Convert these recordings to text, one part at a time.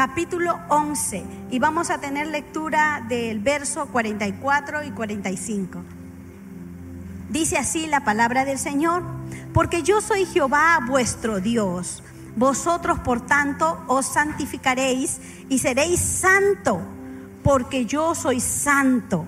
capítulo 11 y vamos a tener lectura del verso 44 y 45. Dice así la palabra del Señor, porque yo soy Jehová vuestro Dios. Vosotros, por tanto, os santificaréis y seréis santo, porque yo soy santo.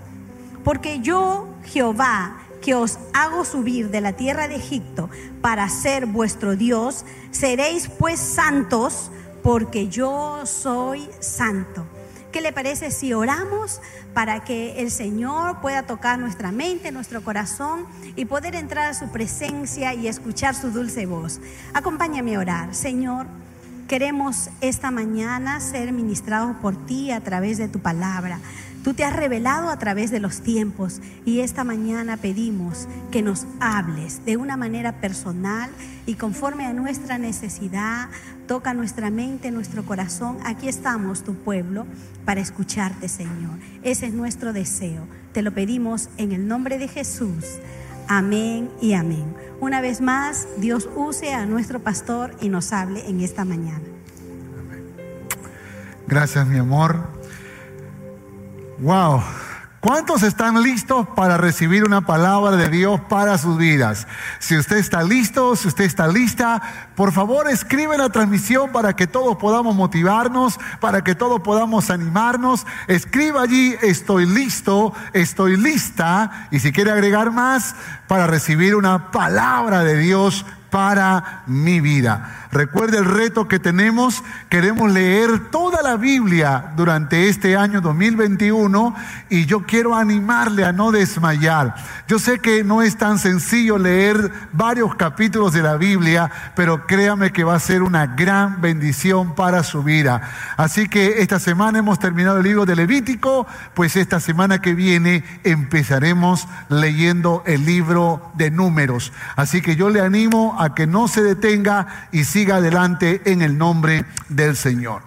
Porque yo, Jehová, que os hago subir de la tierra de Egipto para ser vuestro Dios, seréis pues santos, porque yo soy santo. ¿Qué le parece si oramos para que el Señor pueda tocar nuestra mente, nuestro corazón y poder entrar a su presencia y escuchar su dulce voz? Acompáñame a orar. Señor, queremos esta mañana ser ministrados por ti a través de tu palabra. Tú te has revelado a través de los tiempos y esta mañana pedimos que nos hables de una manera personal y conforme a nuestra necesidad, toca nuestra mente, nuestro corazón. Aquí estamos, tu pueblo, para escucharte, Señor. Ese es nuestro deseo. Te lo pedimos en el nombre de Jesús. Amén y amén. Una vez más, Dios use a nuestro pastor y nos hable en esta mañana. Gracias, mi amor. Wow. ¿Cuántos están listos para recibir una palabra de Dios para sus vidas? Si usted está listo, si usted está lista, por favor escribe la transmisión para que todos podamos motivarnos, para que todos podamos animarnos. Escriba allí, estoy listo, estoy lista. Y si quiere agregar más, para recibir una palabra de Dios para mi vida. Recuerde el reto que tenemos. Queremos leer toda la Biblia durante este año 2021 y yo quiero animarle a no desmayar. Yo sé que no es tan sencillo leer varios capítulos de la Biblia, pero créame que va a ser una gran bendición para su vida. Así que esta semana hemos terminado el libro de Levítico, pues esta semana que viene empezaremos leyendo el libro de números. Así que yo le animo a que no se detenga y siga siga adelante en el nombre del Señor.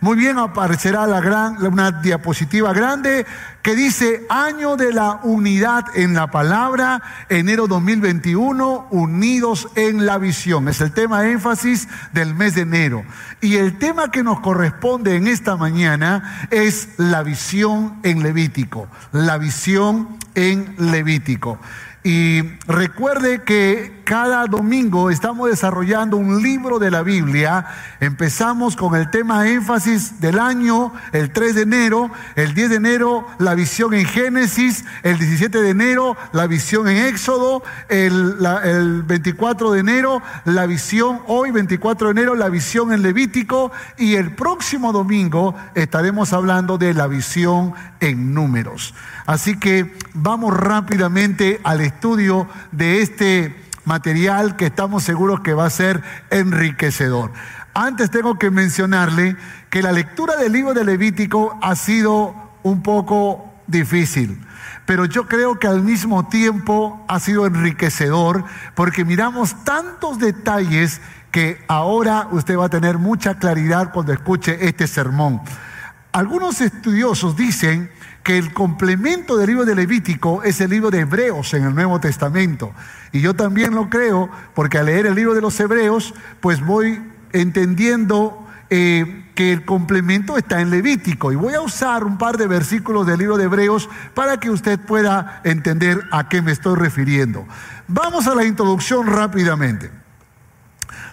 Muy bien, aparecerá la gran, una diapositiva grande que dice año de la unidad en la palabra, enero 2021, unidos en la visión. Es el tema énfasis del mes de enero. Y el tema que nos corresponde en esta mañana es la visión en Levítico. La visión en Levítico. Y recuerde que cada domingo estamos desarrollando un libro de la Biblia. Empezamos con el tema énfasis del año, el 3 de enero, el 10 de enero la visión en Génesis, el 17 de enero la visión en Éxodo, el, el 24 de enero la visión, hoy 24 de enero la visión en Levítico y el próximo domingo estaremos hablando de la visión en números. Así que vamos rápidamente al estudio de este material que estamos seguros que va a ser enriquecedor. Antes tengo que mencionarle que la lectura del libro de Levítico ha sido un poco difícil, pero yo creo que al mismo tiempo ha sido enriquecedor porque miramos tantos detalles que ahora usted va a tener mucha claridad cuando escuche este sermón. Algunos estudiosos dicen que el complemento del libro de Levítico es el libro de Hebreos en el Nuevo Testamento. Y yo también lo creo, porque al leer el libro de los Hebreos, pues voy entendiendo eh, que el complemento está en Levítico. Y voy a usar un par de versículos del libro de Hebreos para que usted pueda entender a qué me estoy refiriendo. Vamos a la introducción rápidamente.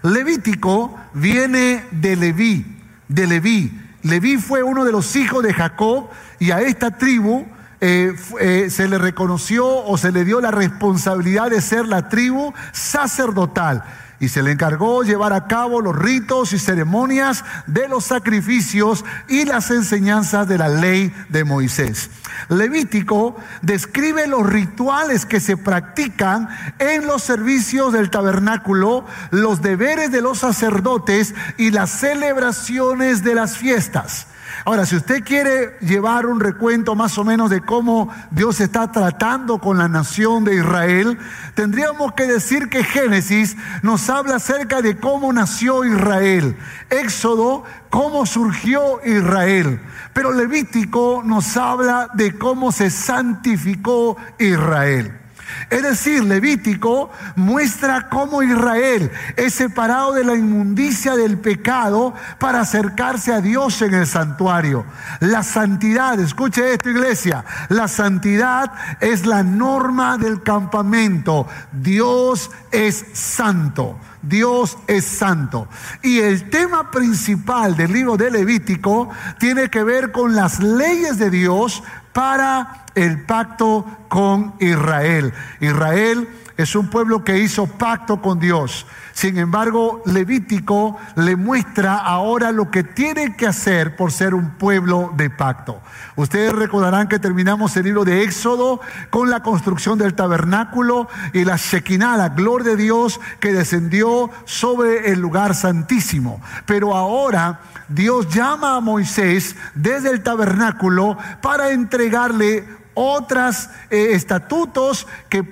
Levítico viene de Leví, de Leví. Leví fue uno de los hijos de Jacob y a esta tribu eh, eh, se le reconoció o se le dio la responsabilidad de ser la tribu sacerdotal y se le encargó llevar a cabo los ritos y ceremonias de los sacrificios y las enseñanzas de la ley de Moisés. Levítico describe los rituales que se practican en los servicios del tabernáculo, los deberes de los sacerdotes y las celebraciones de las fiestas. Ahora, si usted quiere llevar un recuento más o menos de cómo Dios está tratando con la nación de Israel, tendríamos que decir que Génesis nos habla acerca de cómo nació Israel. Éxodo, cómo surgió Israel. Pero Levítico nos habla de cómo se santificó Israel. Es decir, Levítico muestra cómo Israel es separado de la inmundicia del pecado para acercarse a Dios en el santuario. La santidad, escuche esto iglesia, la santidad es la norma del campamento. Dios es santo. Dios es santo. Y el tema principal del libro de Levítico tiene que ver con las leyes de Dios para el pacto con Israel. Israel es un pueblo que hizo pacto con Dios. Sin embargo, Levítico le muestra ahora lo que tiene que hacer por ser un pueblo de pacto. Ustedes recordarán que terminamos el libro de Éxodo con la construcción del tabernáculo y la Shekinah, la gloria de Dios que descendió sobre el lugar santísimo. Pero ahora Dios llama a Moisés desde el tabernáculo para entregarle otros eh, estatutos que,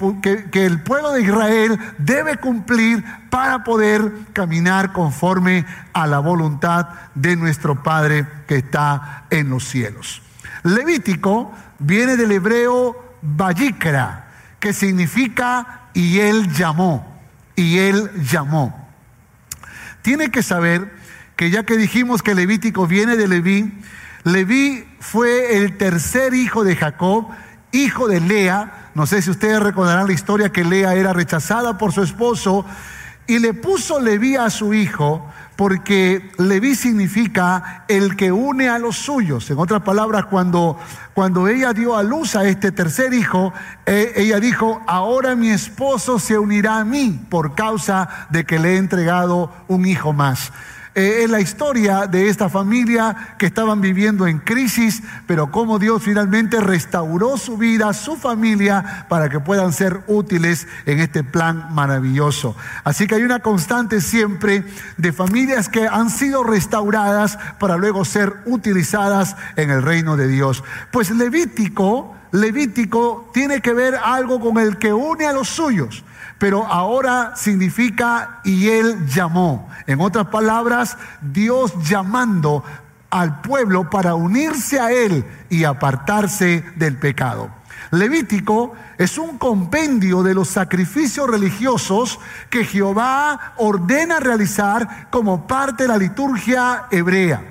que el pueblo de Israel debe cumplir para poder caminar conforme a la voluntad de nuestro Padre que está en los cielos. Levítico viene del hebreo Bayikra, que significa y él llamó, y él llamó. Tiene que saber que ya que dijimos que Levítico viene de Leví, Leví fue el tercer hijo de Jacob, hijo de Lea. No sé si ustedes recordarán la historia que Lea era rechazada por su esposo y le puso Leví a su hijo porque Leví significa el que une a los suyos. En otras palabras, cuando, cuando ella dio a luz a este tercer hijo, eh, ella dijo, ahora mi esposo se unirá a mí por causa de que le he entregado un hijo más. Eh, es la historia de esta familia que estaban viviendo en crisis, pero cómo Dios finalmente restauró su vida, su familia, para que puedan ser útiles en este plan maravilloso. Así que hay una constante siempre de familias que han sido restauradas para luego ser utilizadas en el reino de Dios. Pues Levítico, Levítico tiene que ver algo con el que une a los suyos pero ahora significa y él llamó. En otras palabras, Dios llamando al pueblo para unirse a él y apartarse del pecado. Levítico es un compendio de los sacrificios religiosos que Jehová ordena realizar como parte de la liturgia hebrea.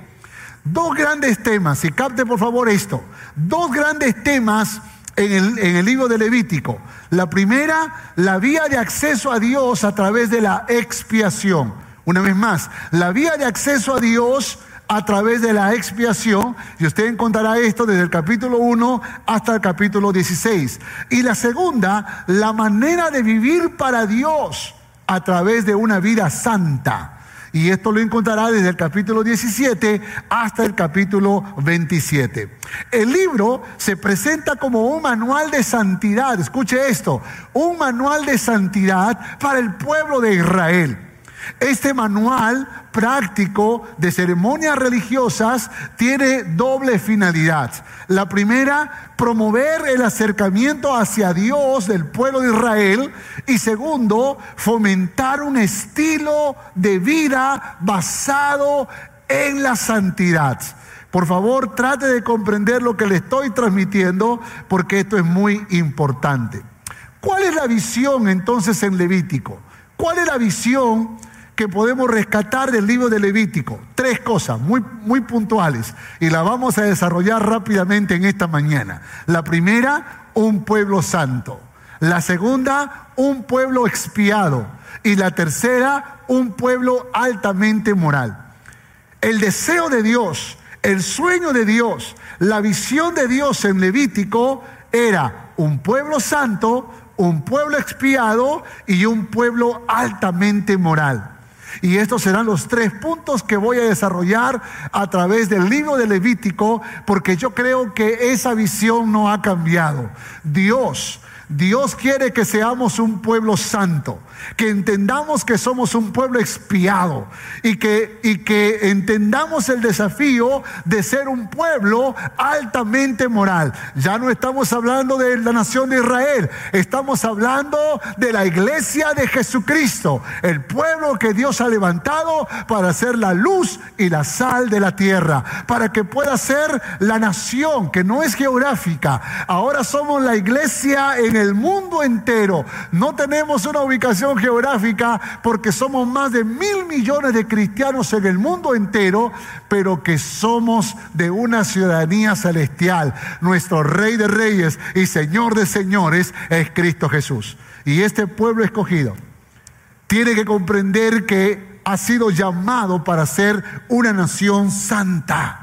Dos grandes temas, y capte por favor esto, dos grandes temas en el, libro de Levítico. La primera, la vía de acceso a Dios a través de la expiación. Una vez más, la vía de acceso a Dios a través de la expiación, y usted encontrará esto desde el capítulo 1 hasta el capítulo 16. Y la segunda, la manera de vivir para Dios a través de una vida santa. Y esto lo encontrará desde el capítulo 17 hasta el capítulo 27. El libro se presenta como un manual de santidad, escuche esto, un manual de santidad para el pueblo de Israel. Este manual práctico de ceremonias religiosas tiene doble finalidad. La primera, promover el acercamiento hacia Dios del pueblo de Israel. Y segundo, fomentar un estilo de vida basado en la santidad. Por favor, trate de comprender lo que le estoy transmitiendo porque esto es muy importante. ¿Cuál es la visión entonces en Levítico? ¿Cuál es la visión que podemos rescatar del libro de Levítico. Tres cosas muy, muy puntuales y las vamos a desarrollar rápidamente en esta mañana. La primera, un pueblo santo. La segunda, un pueblo expiado. Y la tercera, un pueblo altamente moral. El deseo de Dios, el sueño de Dios, la visión de Dios en Levítico era un pueblo santo, un pueblo expiado y un pueblo altamente moral. Y estos serán los tres puntos que voy a desarrollar a través del libro de Levítico, porque yo creo que esa visión no ha cambiado. Dios, Dios quiere que seamos un pueblo santo. Que entendamos que somos un pueblo expiado y que, y que entendamos el desafío de ser un pueblo altamente moral. Ya no estamos hablando de la nación de Israel, estamos hablando de la iglesia de Jesucristo, el pueblo que Dios ha levantado para ser la luz y la sal de la tierra, para que pueda ser la nación que no es geográfica. Ahora somos la iglesia en el mundo entero. No tenemos una ubicación geográfica porque somos más de mil millones de cristianos en el mundo entero, pero que somos de una ciudadanía celestial. Nuestro Rey de Reyes y Señor de Señores es Cristo Jesús. Y este pueblo escogido tiene que comprender que ha sido llamado para ser una nación santa.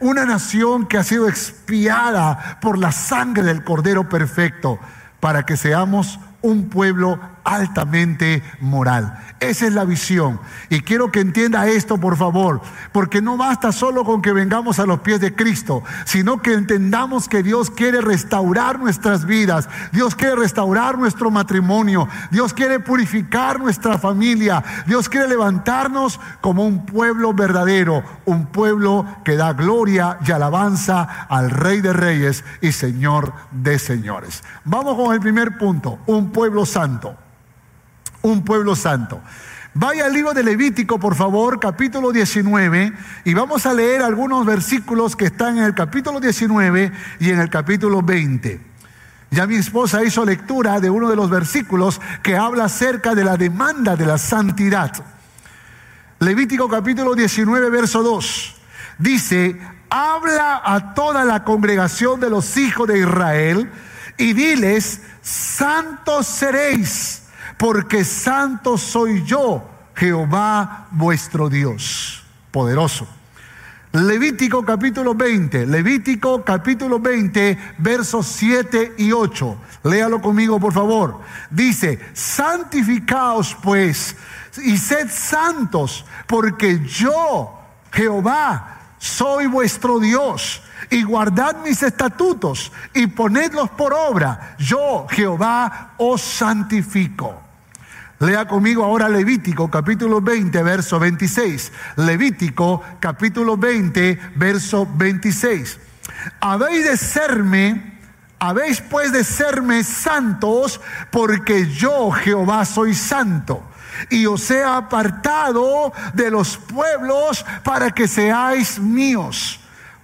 Una nación que ha sido expiada por la sangre del Cordero Perfecto para que seamos un pueblo altamente moral. Esa es la visión. Y quiero que entienda esto, por favor, porque no basta solo con que vengamos a los pies de Cristo, sino que entendamos que Dios quiere restaurar nuestras vidas, Dios quiere restaurar nuestro matrimonio, Dios quiere purificar nuestra familia, Dios quiere levantarnos como un pueblo verdadero, un pueblo que da gloria y alabanza al Rey de Reyes y Señor de Señores. Vamos con el primer punto, un pueblo santo un pueblo santo. Vaya al libro de Levítico, por favor, capítulo 19, y vamos a leer algunos versículos que están en el capítulo 19 y en el capítulo 20. Ya mi esposa hizo lectura de uno de los versículos que habla acerca de la demanda de la santidad. Levítico capítulo 19, verso 2. Dice, habla a toda la congregación de los hijos de Israel y diles, santos seréis porque santo soy yo, Jehová vuestro Dios. Poderoso. Levítico capítulo 20, Levítico capítulo 20, versos 7 y 8. Léalo conmigo, por favor. Dice, santificaos pues y sed santos, porque yo, Jehová, soy vuestro Dios. Y guardad mis estatutos y ponedlos por obra. Yo, Jehová, os santifico. Lea conmigo ahora Levítico capítulo 20, verso 26. Levítico capítulo 20, verso 26. Habéis de serme, habéis pues de serme santos, porque yo Jehová soy santo. Y os he apartado de los pueblos para que seáis míos.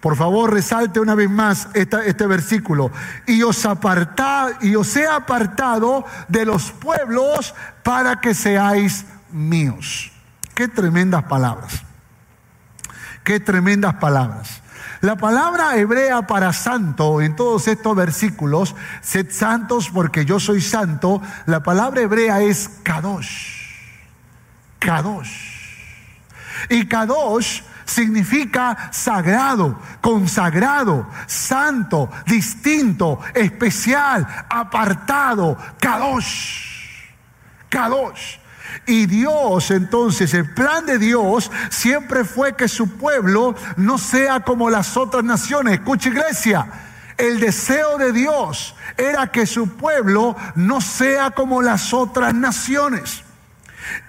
Por favor, resalte una vez más este versículo. Y os, y os he apartado de los pueblos para que seáis míos. Qué tremendas palabras. Qué tremendas palabras. La palabra hebrea para santo en todos estos versículos, sed santos porque yo soy santo, la palabra hebrea es kadosh. Kadosh. Y kadosh significa sagrado, consagrado, santo, distinto, especial, apartado, kadosh. Kadosh. Y Dios, entonces, el plan de Dios siempre fue que su pueblo no sea como las otras naciones. Escucha iglesia, el deseo de Dios era que su pueblo no sea como las otras naciones.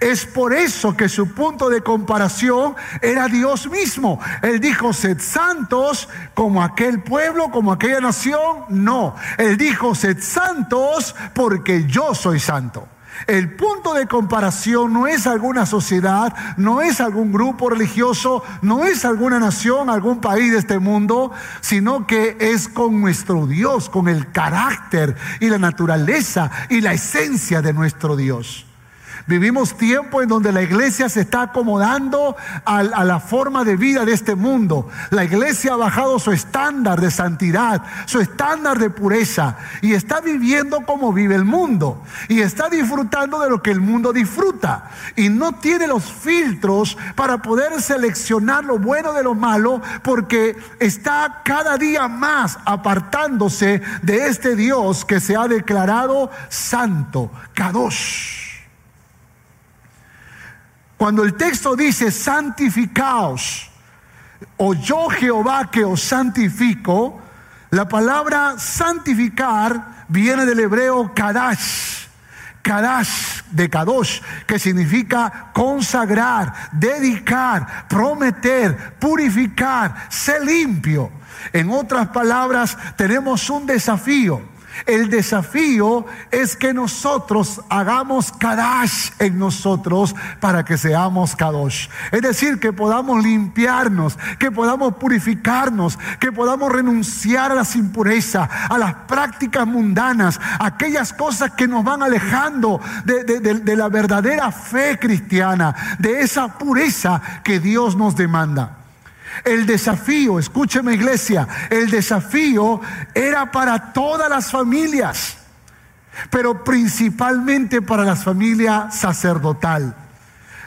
Es por eso que su punto de comparación era Dios mismo. Él dijo, sed santos como aquel pueblo, como aquella nación. No, él dijo, sed santos porque yo soy santo. El punto de comparación no es alguna sociedad, no es algún grupo religioso, no es alguna nación, algún país de este mundo, sino que es con nuestro Dios, con el carácter y la naturaleza y la esencia de nuestro Dios. Vivimos tiempo en donde la iglesia se está acomodando a, la forma de vida de este mundo. La iglesia ha bajado su estándar de santidad, su estándar de pureza y está viviendo como vive el mundo y está disfrutando de lo que el mundo disfruta y no tiene los filtros para poder seleccionar lo bueno de lo malo porque está cada día más apartándose de este Dios que se ha declarado santo, kadosh. Cuando el texto dice santificaos, o yo Jehová que os santifico, la palabra santificar viene del hebreo kadash. Kadash de Kadosh, que significa consagrar, dedicar, prometer, purificar, ser limpio. En otras palabras, tenemos un desafío. El desafío es que nosotros hagamos Kadash en nosotros para que seamos Kadosh. Es decir, que podamos limpiarnos, que podamos purificarnos, que podamos renunciar a las impurezas, a las prácticas mundanas, aquellas cosas que nos van alejando de, de la verdadera fe cristiana, de esa pureza que Dios nos demanda. El desafío, escúcheme iglesia, el desafío era para todas las familias, pero principalmente para la familia sacerdotal.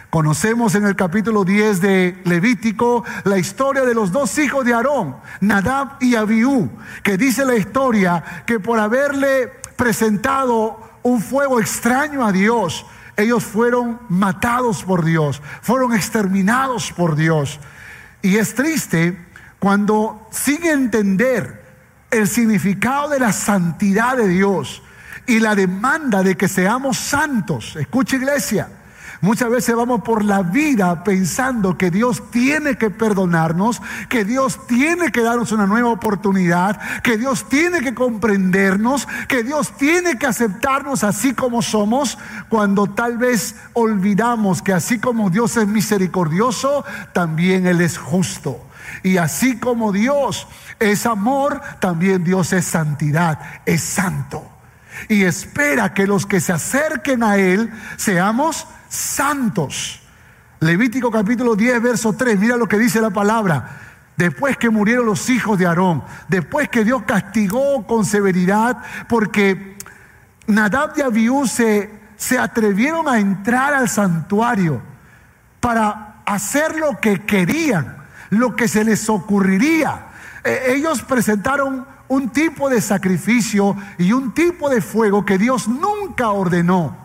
Conocemos en el capítulo 10 de Levítico la historia de los dos hijos de Aarón, Nadab y Abiú, que dice la historia que por haberle presentado un fuego extraño a Dios, ellos fueron matados por Dios, fueron exterminados por Dios. Y es triste cuando sin entender el significado de la santidad de Dios y la demanda de que seamos santos. Escucha iglesia, Muchas veces vamos por la vida pensando que Dios tiene que perdonarnos, que Dios tiene que darnos una nueva oportunidad, que Dios tiene que comprendernos, que Dios tiene que aceptarnos así como somos, cuando tal vez olvidamos que así como Dios es misericordioso, también Él es justo. Y así como Dios es amor, también Dios es santidad, es santo. Y espera que los que se acerquen a Él seamos santos. Levítico capítulo 10, verso 3, mira lo que dice la palabra. Después que murieron los hijos de Aarón, después que Dios castigó con severidad, porque Nadab y Abiú se, se atrevieron a entrar al santuario para hacer lo que querían, lo que se les ocurriría. E, ellos presentaron un tipo de sacrificio y un tipo de fuego que Dios nunca ordenó.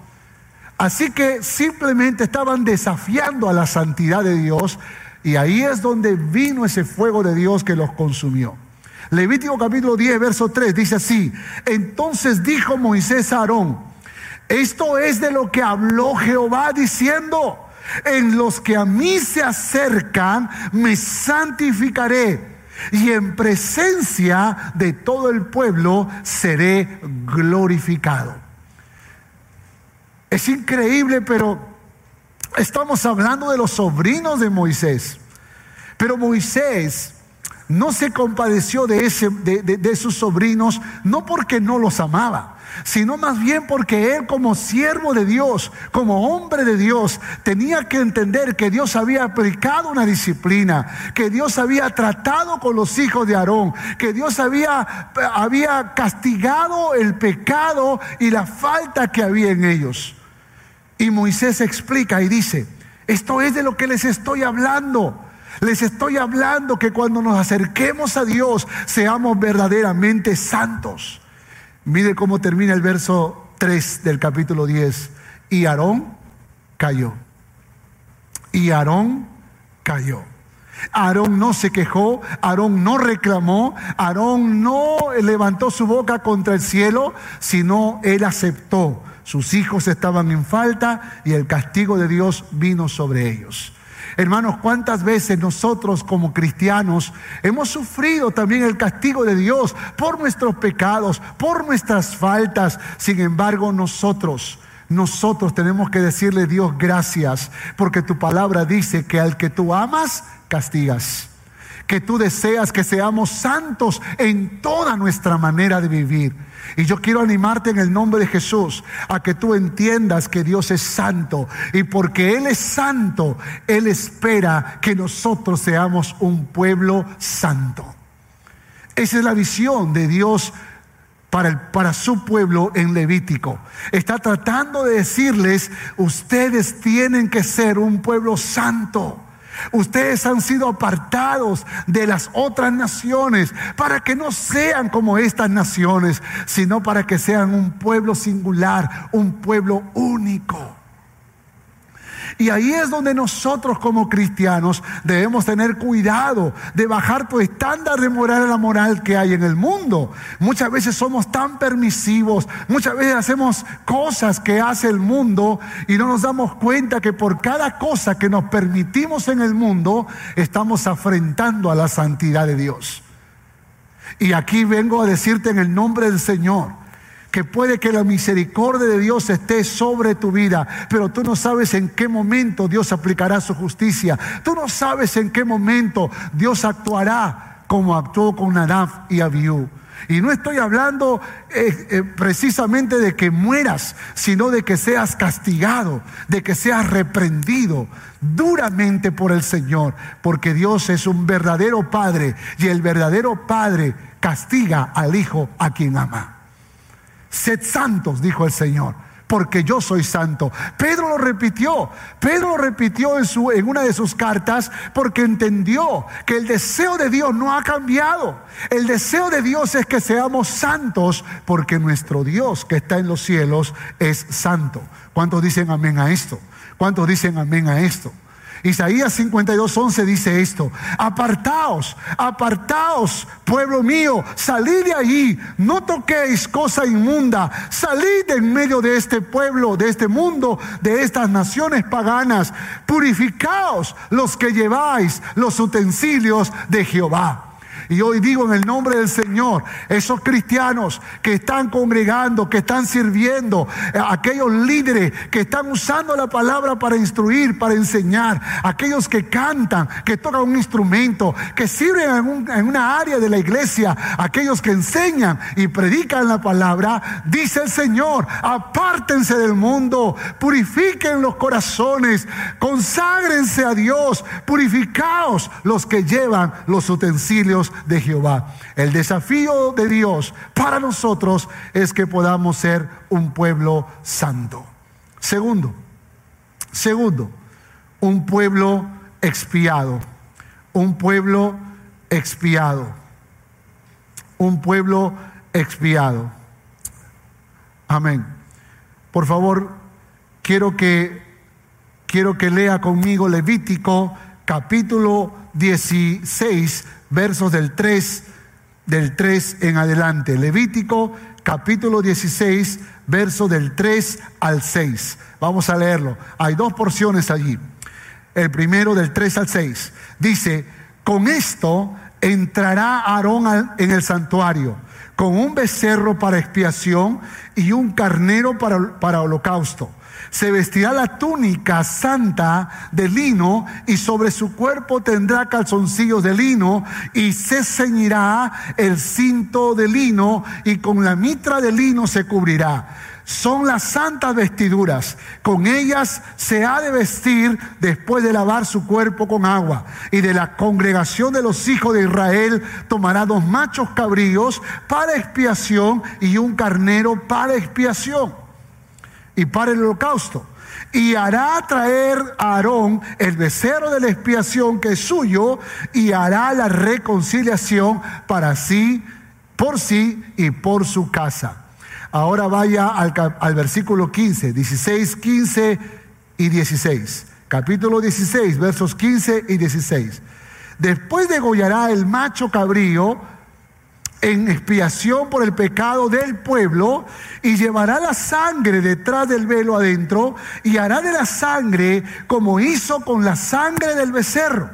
Así que simplemente estaban desafiando a la santidad de Dios y ahí es donde vino ese fuego de Dios que los consumió. Levítico capítulo 10, verso 3 dice así, entonces dijo Moisés a Aarón, esto es de lo que habló Jehová diciendo, en los que a mí se acercan me santificaré y en presencia de todo el pueblo seré glorificado. Es increíble, pero estamos hablando de los sobrinos de Moisés. Pero Moisés no se compadeció de, ese, de, sus sobrinos, no porque no los amaba, sino más bien porque él como siervo de Dios, como hombre de Dios, tenía que entender que Dios había aplicado una disciplina, que Dios había tratado con los hijos de Aarón, que Dios había, había castigado el pecado y la falta que había en ellos. Y Moisés explica y dice, esto es de lo que les estoy hablando. Les estoy hablando que cuando nos acerquemos a Dios seamos verdaderamente santos. Mire cómo termina el verso 3 del capítulo 10. Y Aarón cayó. Y Aarón cayó. Aarón no se quejó, Aarón no reclamó, Aarón no levantó su boca contra el cielo, sino él aceptó sus hijos estaban en falta y el castigo de Dios vino sobre ellos. Hermanos, ¿cuántas veces nosotros como cristianos hemos sufrido también el castigo de Dios por nuestros pecados, por nuestras faltas? Sin embargo, nosotros, nosotros tenemos que decirle Dios gracias, porque tu palabra dice que al que tú amas, castigas. Que tú deseas que seamos santos en toda nuestra manera de vivir. Y yo quiero animarte en el nombre de Jesús a que tú entiendas que Dios es santo. Y porque Él es santo, Él espera que nosotros seamos un pueblo santo. Esa es la visión de Dios para, su pueblo en Levítico. Está tratando de decirles, ustedes tienen que ser un pueblo santo. Ustedes han sido apartados de las otras naciones para que no sean como estas naciones, sino para que sean un pueblo singular, un pueblo único. Y ahí es donde nosotros como cristianos debemos tener cuidado de bajar tu estándar de moral a la moral que hay en el mundo. Muchas veces somos tan permisivos, muchas veces hacemos cosas que hace el mundo y no nos damos cuenta que por cada cosa que nos permitimos en el mundo estamos afrentando a la santidad de Dios. Y aquí vengo a decirte en el nombre del Señor que puede que la misericordia de Dios esté sobre tu vida, pero tú no sabes en qué momento Dios aplicará su justicia. Tú no sabes en qué momento Dios actuará como actuó con Nadab y Abiú. Y no estoy hablando eh, eh, precisamente de que mueras, sino de que seas castigado, de que seas reprendido duramente por el Señor, porque Dios es un verdadero Padre y el verdadero Padre castiga al Hijo a quien ama. Sed santos, dijo el Señor, porque yo soy santo. Pedro lo repitió. Pedro lo repitió en, su, en una de sus cartas porque entendió que el deseo de Dios no ha cambiado. El deseo de Dios es que seamos santos porque nuestro Dios que está en los cielos es santo. ¿Cuántos dicen amén a esto? ¿Cuántos dicen amén a esto? Isaías 52, dice esto, apartaos, apartaos, pueblo mío, salid de allí, no toquéis cosa inmunda, salid en medio de este pueblo, de este mundo, de estas naciones paganas, purificaos los que lleváis los utensilios de Jehová. Y hoy digo en el nombre del Señor, esos cristianos que están congregando, que están sirviendo, eh, aquellos líderes que están usando la palabra para instruir, para enseñar, aquellos que cantan, que tocan un instrumento, que sirven en, una área de la iglesia, aquellos que enseñan y predican la palabra, dice el Señor, apártense del mundo, purifiquen los corazones, conságrense a Dios, purificaos los que llevan los utensilios de Jehová. El desafío de Dios para nosotros es que podamos ser un pueblo santo. Segundo, segundo, un pueblo expiado, un pueblo expiado, un pueblo expiado. Amén. Por favor, quiero que quiero que lea conmigo Levítico capítulo 16 versos del 3, del 3 en adelante. Levítico capítulo 16, verso del 3 al 6. Vamos a leerlo. Hay dos porciones allí. El primero del 3 al 6. Dice, con esto entrará Aarón en el santuario, con un becerro para expiación y un carnero para, para holocausto se vestirá la túnica santa de lino y sobre su cuerpo tendrá calzoncillos de lino y se ceñirá el cinto de lino y con la mitra de lino se cubrirá son las santas vestiduras. Con ellas se ha de vestir después de lavar su cuerpo con agua. Y de la congregación de los hijos de Israel tomará dos machos cabríos para expiación y un carnero para expiación y para el holocausto. Y hará traer a Aarón el becerro de la expiación que es suyo y hará la reconciliación para sí, por sí y por su casa. Ahora vaya al, al versículo 15, 16, 15 y 16. Capítulo 16, versos 15 y 16. Después degollará el macho cabrío en expiación por el pecado del pueblo y llevará la sangre detrás del velo adentro y hará de la sangre como hizo con la sangre del becerro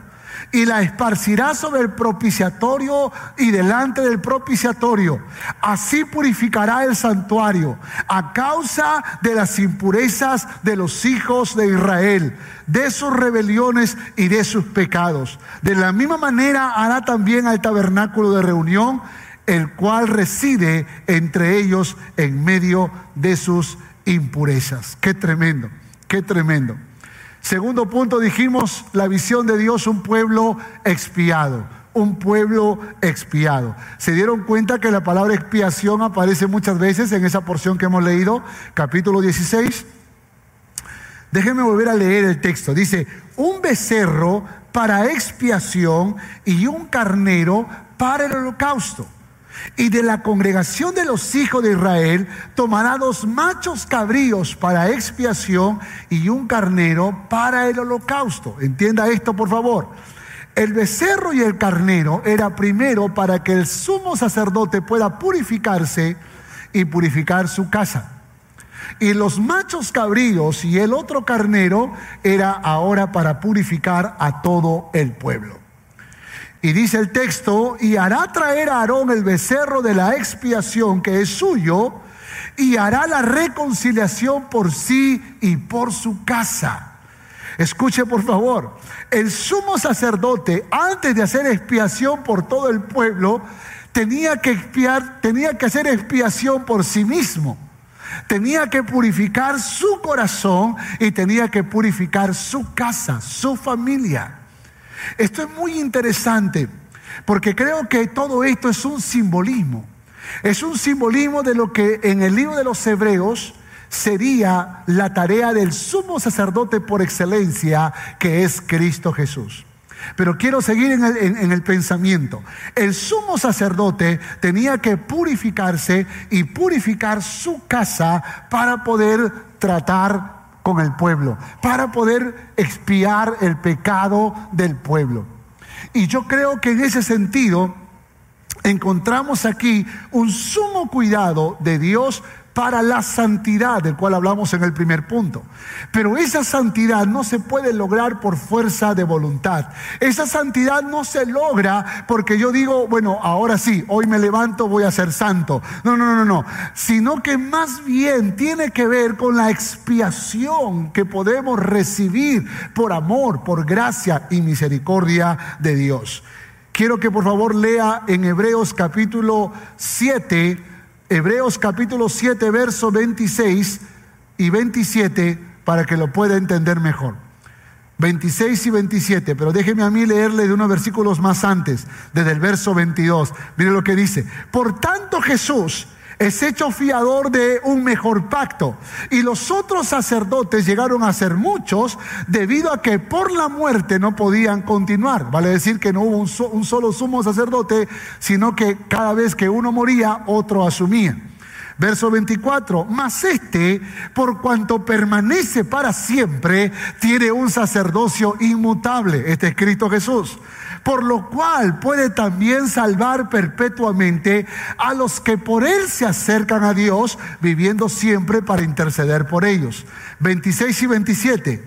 y la esparcirá sobre el propiciatorio y delante del propiciatorio. Así purificará el santuario a causa de las impurezas de los hijos de Israel, de sus rebeliones y de sus pecados. De la misma manera hará también al tabernáculo de reunión el cual reside entre ellos en medio de sus impurezas. Qué tremendo, qué tremendo. Segundo punto, dijimos la visión de Dios, un pueblo expiado, un pueblo expiado. ¿Se dieron cuenta que la palabra expiación aparece muchas veces en esa porción que hemos leído, capítulo 16? Déjenme volver a leer el texto. Dice, un becerro para expiación y un carnero para el holocausto. Y de la congregación de los hijos de Israel tomará dos machos cabríos para expiación y un carnero para el holocausto. Entienda esto, por favor. El becerro y el carnero era primero para que el sumo sacerdote pueda purificarse y purificar su casa. Y los machos cabríos y el otro carnero era ahora para purificar a todo el pueblo. Y dice el texto, y hará traer a Aarón el becerro de la expiación que es suyo, y hará la reconciliación por sí y por su casa. Escuche por favor, el sumo sacerdote antes de hacer expiación por todo el pueblo, tenía que expiar, tenía que hacer expiación por sí mismo. Tenía que purificar su corazón y tenía que purificar su casa, su familia. Esto es muy interesante porque creo que todo esto es un simbolismo. Es un simbolismo de lo que en el libro de los Hebreos sería la tarea del sumo sacerdote por excelencia, que es Cristo Jesús. Pero quiero seguir en el, pensamiento. El sumo sacerdote tenía que purificarse y purificar su casa para poder tratar con el pueblo, para poder expiar el pecado del pueblo. Y yo creo que en ese sentido encontramos aquí un sumo cuidado de Dios para la santidad, del cual hablamos en el primer punto. Pero esa santidad no se puede lograr por fuerza de voluntad. Esa santidad no se logra porque yo digo, bueno, ahora sí, hoy me levanto, voy a ser santo. No, no, no, no. Sino que más bien tiene que ver con la expiación que podemos recibir por amor, por gracia y misericordia de Dios. Quiero que por favor lea en Hebreos capítulo 7 Hebreos capítulo 7, verso 26 y 27 para que lo pueda entender mejor. 26 y 27, pero déjeme a mí leerle de unos versículos más antes, desde el verso 22. Mire lo que dice. Por tanto Jesús es hecho fiador de un mejor pacto. Y los otros sacerdotes llegaron a ser muchos debido a que por la muerte no podían continuar. Vale decir que no hubo un, solo sumo sacerdote, sino que cada vez que uno moría, otro asumía. Verso 24, mas este, por cuanto permanece para siempre, tiene un sacerdocio inmutable. Este es Cristo Jesús por lo cual puede también salvar perpetuamente a los que por él se acercan a Dios, viviendo siempre para interceder por ellos. 26 y 27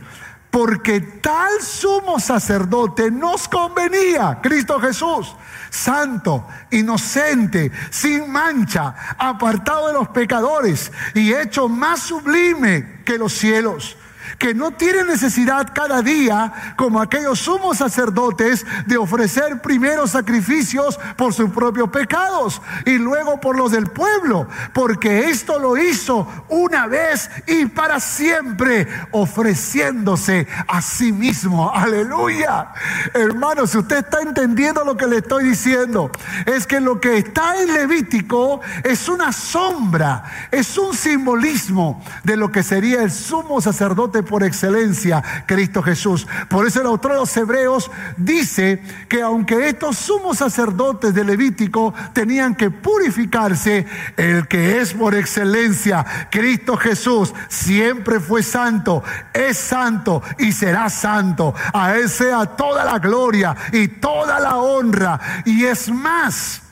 porque tal sumo sacerdote nos convenía, Cristo Jesús, santo, inocente, sin mancha, apartado de los pecadores y hecho más sublime que los cielos que no tiene necesidad cada día, como aquellos sumos sacerdotes, de ofrecer primero sacrificios por sus propios pecados y luego por los del pueblo, porque esto lo hizo una vez y para siempre, ofreciéndose a sí mismo. Aleluya. Hermanos, si usted está entendiendo lo que le estoy diciendo, es que lo que está en Levítico es una sombra, es un simbolismo de lo que sería el sumo sacerdote por excelencia, Cristo Jesús. Por eso el autor de los Hebreos dice que aunque estos sumos sacerdotes de Levítico tenían que purificarse, el que es por excelencia, Cristo Jesús, siempre fue santo, es santo y será santo. A Él sea toda la gloria y toda la honra. Y es más,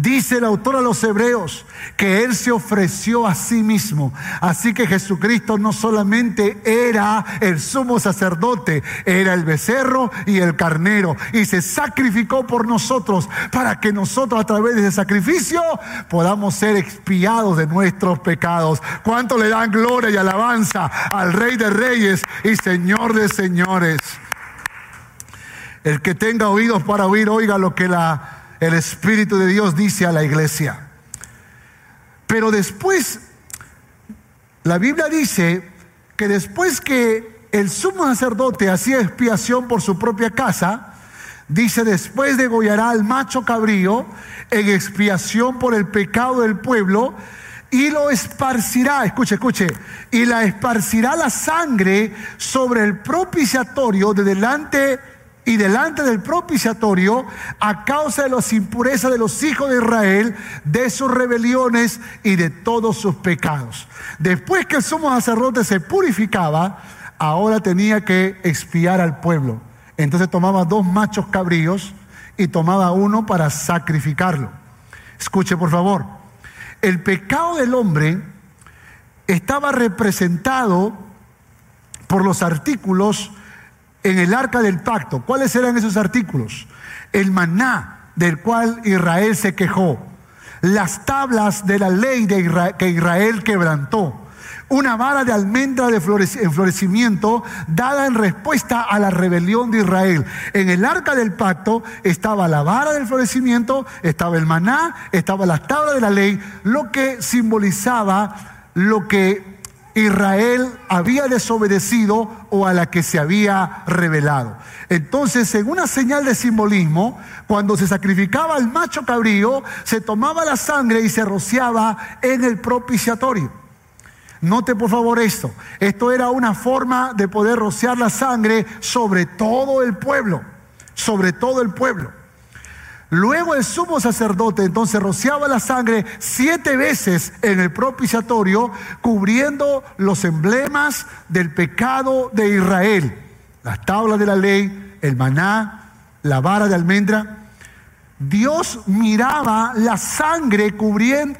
Dice el autor a los hebreos que Él se ofreció a sí mismo. Así que Jesucristo no solamente era el sumo sacerdote, era el becerro y el carnero. Y se sacrificó por nosotros para que nosotros a través de ese sacrificio podamos ser expiados de nuestros pecados. ¿Cuánto le dan gloria y alabanza al Rey de Reyes y Señor de Señores? El que tenga oídos para oír, oiga lo que la el Espíritu de Dios dice a la iglesia. Pero después, la Biblia dice que después que el sumo sacerdote hacía expiación por su propia casa, dice, después degollará al macho cabrío en expiación por el pecado del pueblo y lo esparcirá, escuche, escuche, y la esparcirá la sangre sobre el propiciatorio de delante y delante del propiciatorio a causa de las impurezas de los hijos de Israel, de sus rebeliones y de todos sus pecados. Después que el sumo sacerdote se purificaba, ahora tenía que expiar al pueblo. Entonces tomaba dos machos cabríos y tomaba uno para sacrificarlo. Escuche por favor, el pecado del hombre estaba representado por los artículos en el arca del pacto. ¿Cuáles eran esos artículos? El maná del cual Israel se quejó, las tablas de la ley que Israel quebrantó, una vara de almendra de florecimiento dada en respuesta a la rebelión de Israel. En el arca del pacto estaba la vara del florecimiento, estaba el maná, estaba las tablas de la ley, lo que simbolizaba lo que Israel había desobedecido o a la que se había revelado. Entonces, en una señal de simbolismo, cuando se sacrificaba el macho cabrío, se tomaba la sangre y se rociaba en el propiciatorio. Note por favor esto. Esto era una forma de poder rociar la sangre sobre todo el pueblo, sobre todo el pueblo. Luego el sumo sacerdote entonces rociaba la sangre siete veces en el propiciatorio, cubriendo los emblemas del pecado de Israel. Las tablas de la ley, el maná, la vara de almendra. Dios miraba la sangre cubriendo,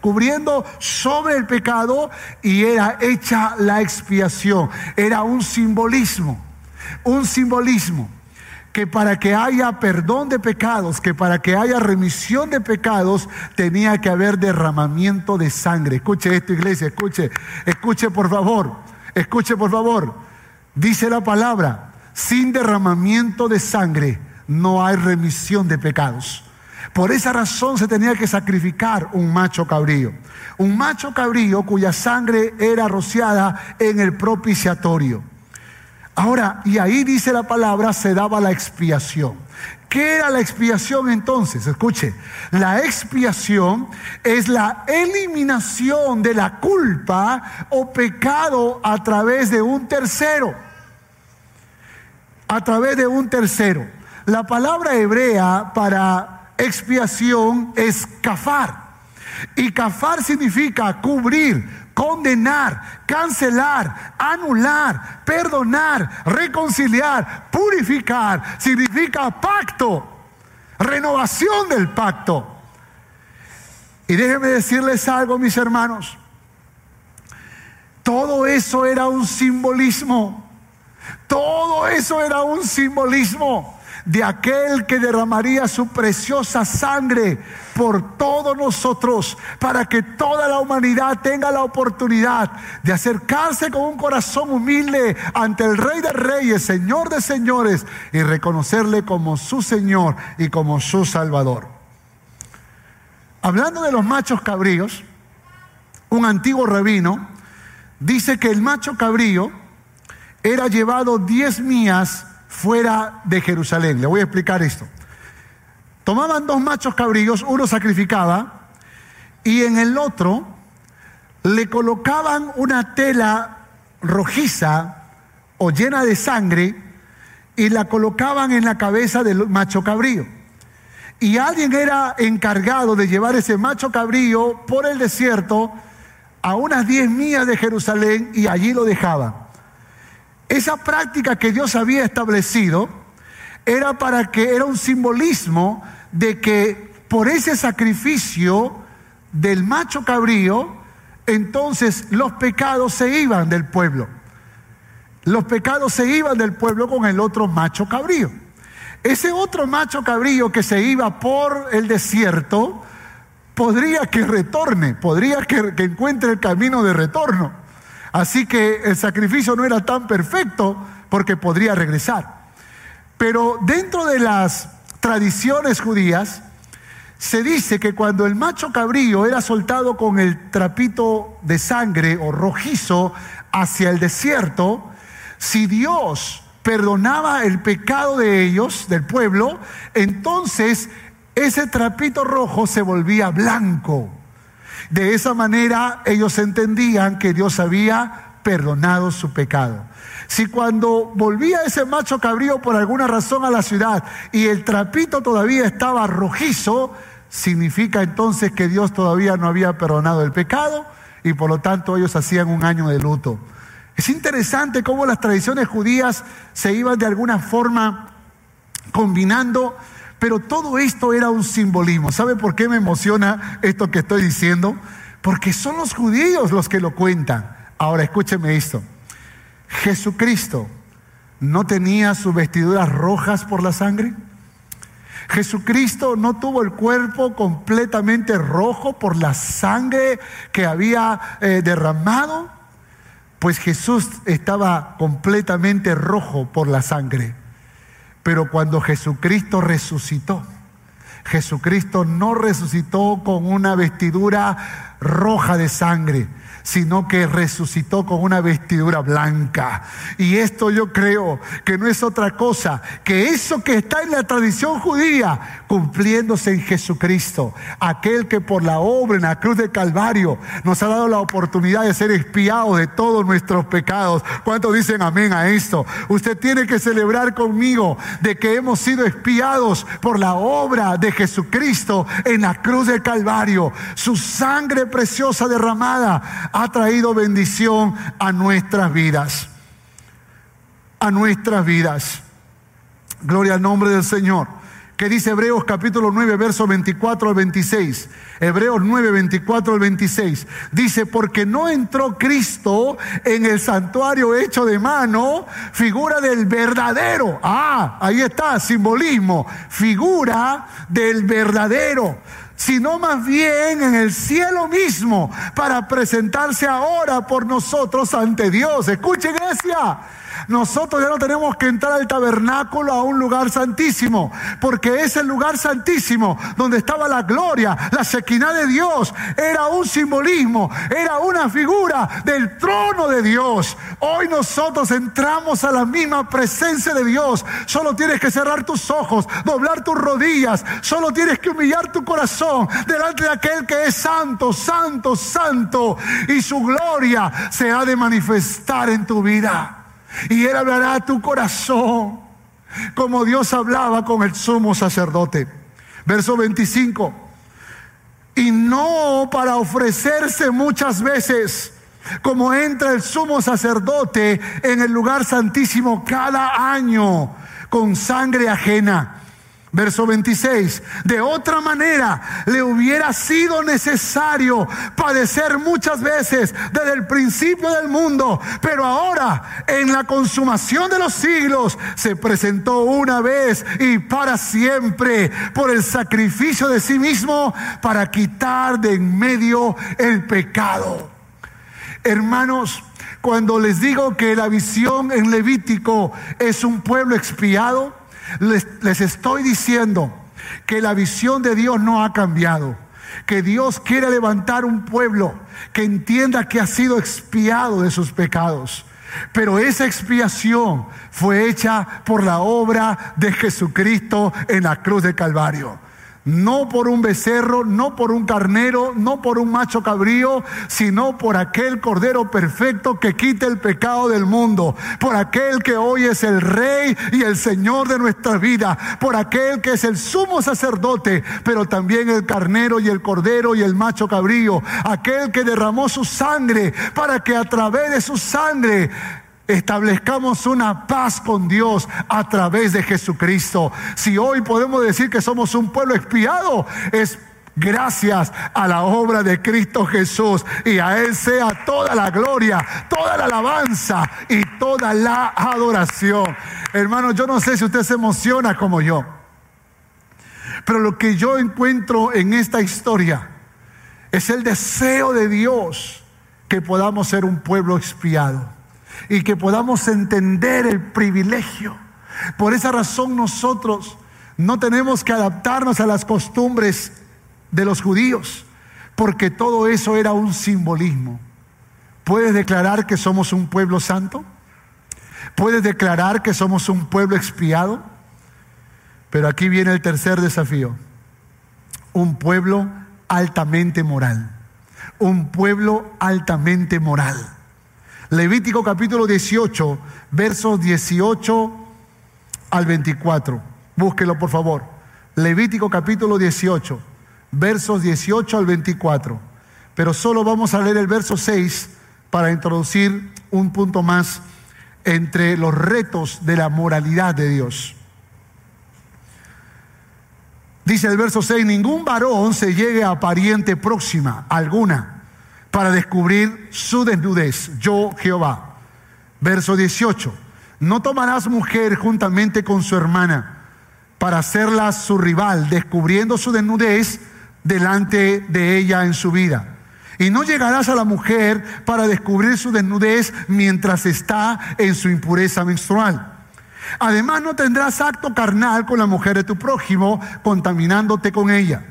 cubriendo sobre el pecado y era hecha la expiación. Era un simbolismo, un simbolismo que para que haya perdón de pecados, que para que haya remisión de pecados, tenía que haber derramamiento de sangre. Escuche esto, iglesia, escuche, escuche por favor, escuche por favor. Dice la palabra, sin derramamiento de sangre no hay remisión de pecados. Por esa razón se tenía que sacrificar un macho cabrío. Un macho cabrío cuya sangre era rociada en el propiciatorio. Ahora, y ahí dice la palabra, se daba la expiación. ¿Qué era la expiación entonces? Escuche, la expiación es la eliminación de la culpa o pecado a través de un tercero. A través de un tercero. La palabra hebrea para expiación es kafar. Y kafar significa cubrir, condenar, cancelar, anular, perdonar, reconciliar, purificar. Significa pacto, renovación del pacto. Y déjenme decirles algo, mis hermanos. Todo eso era un simbolismo. Todo eso era un simbolismo de aquel que derramaría su preciosa sangre por todos nosotros, para que toda la humanidad tenga la oportunidad de acercarse con un corazón humilde ante el Rey de Reyes, Señor de Señores, y reconocerle como su Señor y como su Salvador. Hablando de los machos cabríos, un antiguo rabino dice que el macho cabrío era llevado diez mías fuera de Jerusalén. Le voy a explicar esto. Tomaban dos machos cabríos, uno sacrificaba y en el otro le colocaban una tela rojiza o llena de sangre y la colocaban en la cabeza del macho cabrío. Y alguien era encargado de llevar ese macho cabrío por el desierto a unas 10 millas de Jerusalén y allí lo dejaban. Esa práctica que Dios había establecido era para que era un simbolismo de que por ese sacrificio del macho cabrío, entonces los pecados se iban del pueblo. Los pecados se iban del pueblo con el otro macho cabrío. Ese otro macho cabrío que se iba por el desierto, podría que retorne, podría que, que encuentre el camino de retorno. Así que el sacrificio no era tan perfecto porque podría regresar. Pero dentro de las tradiciones judías, se dice que cuando el macho cabrío era soltado con el trapito de sangre o rojizo hacia el desierto, si Dios perdonaba el pecado de ellos, del pueblo, entonces ese trapito rojo se volvía blanco. De esa manera ellos entendían que Dios había perdonado su pecado. Si cuando volvía ese macho cabrío por alguna razón a la ciudad y el trapito todavía estaba rojizo, significa entonces que Dios todavía no había perdonado el pecado y por lo tanto ellos hacían un año de luto. Es interesante cómo las tradiciones judías se iban de alguna forma combinando, pero todo esto era un simbolismo. ¿Sabe por qué me emociona esto que estoy diciendo? Porque son los judíos los que lo cuentan. Ahora escúcheme esto. Jesucristo no tenía sus vestiduras rojas por la sangre. Jesucristo no tuvo el cuerpo completamente rojo por la sangre que había eh, derramado, pues Jesús estaba completamente rojo por la sangre. Pero cuando Jesucristo resucitó, Jesucristo no resucitó con una vestidura roja de sangre, sino que resucitó con una vestidura blanca. Y esto yo creo que no es otra cosa que eso que está en la tradición judía cumpliéndose en Jesucristo, aquel que por la obra en la cruz de Calvario nos ha dado la oportunidad de ser espiados de todos nuestros pecados. ¿Cuántos dicen amén a esto? Usted tiene que celebrar conmigo de que hemos sido espiados por la obra de Jesucristo en la cruz de Calvario. Su sangre preciosa derramada ha traído bendición a nuestras vidas. A nuestras vidas. Gloria al nombre del Señor. Que dice Hebreos capítulo 9, verso 24 al 26. Hebreos 9, 24 al 26. Dice, porque no entró Cristo en el santuario hecho de mano, figura del verdadero. Ah, ahí está, simbolismo. Figura del verdadero sino más bien en el cielo mismo para presentarse ahora por nosotros ante Dios. Escuche iglesia, nosotros ya no tenemos que entrar al tabernáculo a un lugar santísimo, porque ese lugar santísimo donde estaba la gloria, la sequina de Dios, era un simbolismo, era una figura del trono de Dios. Hoy nosotros entramos a la misma presencia de Dios. Solo tienes que cerrar tus ojos, doblar tus rodillas, solo tienes que humillar tu corazón delante de aquel que es santo, santo, santo, y su gloria se ha de manifestar en tu vida. Y Él hablará a tu corazón como Dios hablaba con el sumo sacerdote. Verso 25. Y no para ofrecerse muchas veces, como entra el sumo sacerdote en el lugar santísimo cada año con sangre ajena Verso 26, de otra manera le hubiera sido necesario padecer muchas veces desde el principio del mundo, pero ahora en la consumación de los siglos se presentó una vez y para siempre por el sacrificio de sí mismo para quitar de en medio el pecado. Hermanos, cuando les digo que la visión en Levítico es un pueblo expiado, les, estoy diciendo que la visión de Dios no ha cambiado que Dios quiere levantar un pueblo que entienda que ha sido expiado de sus pecados. Pero esa expiación fue hecha por la obra de Jesucristo en la cruz de Calvario no por un becerro, no por un carnero, no por un macho cabrío, sino por aquel cordero perfecto que quita el pecado del mundo, por aquel que hoy es el rey y el señor de nuestra vida, por aquel que es el sumo sacerdote, pero también el carnero y el cordero y el macho cabrío, aquel que derramó su sangre para que a través de su sangre establezcamos una paz con Dios a través de Jesucristo. Si hoy podemos decir que somos un pueblo expiado, es gracias a la obra de Cristo Jesús. Y a Él sea toda la gloria, toda la alabanza y toda la adoración. Hermano, yo no sé si usted se emociona como yo. Pero lo que yo encuentro en esta historia es el deseo de Dios que podamos ser un pueblo expiado y que podamos entender el privilegio. Por esa razón nosotros no tenemos que adaptarnos a las costumbres de los judíos, porque todo eso era un simbolismo. ¿Puedes declarar que somos un pueblo santo? ¿Puedes declarar que somos un pueblo expiado? Pero aquí viene el tercer desafío. Un pueblo altamente moral. Un pueblo altamente moral. Levítico capítulo 18, versos 18 al 24. Búsquelo por favor. Levítico capítulo 18, versos 18 al 24. Pero solo vamos a leer el verso 6 para introducir un punto más entre los retos de la moralidad de Dios. Dice el verso 6, ningún varón se llegue a pariente próxima alguna para descubrir su desnudez, yo Jehová. Verso 18, no tomarás mujer juntamente con su hermana para hacerla su rival, descubriendo su desnudez delante de ella en su vida. Y no llegarás a la mujer para descubrir su desnudez mientras está en su impureza menstrual. Además no tendrás acto carnal con la mujer de tu prójimo, contaminándote con ella.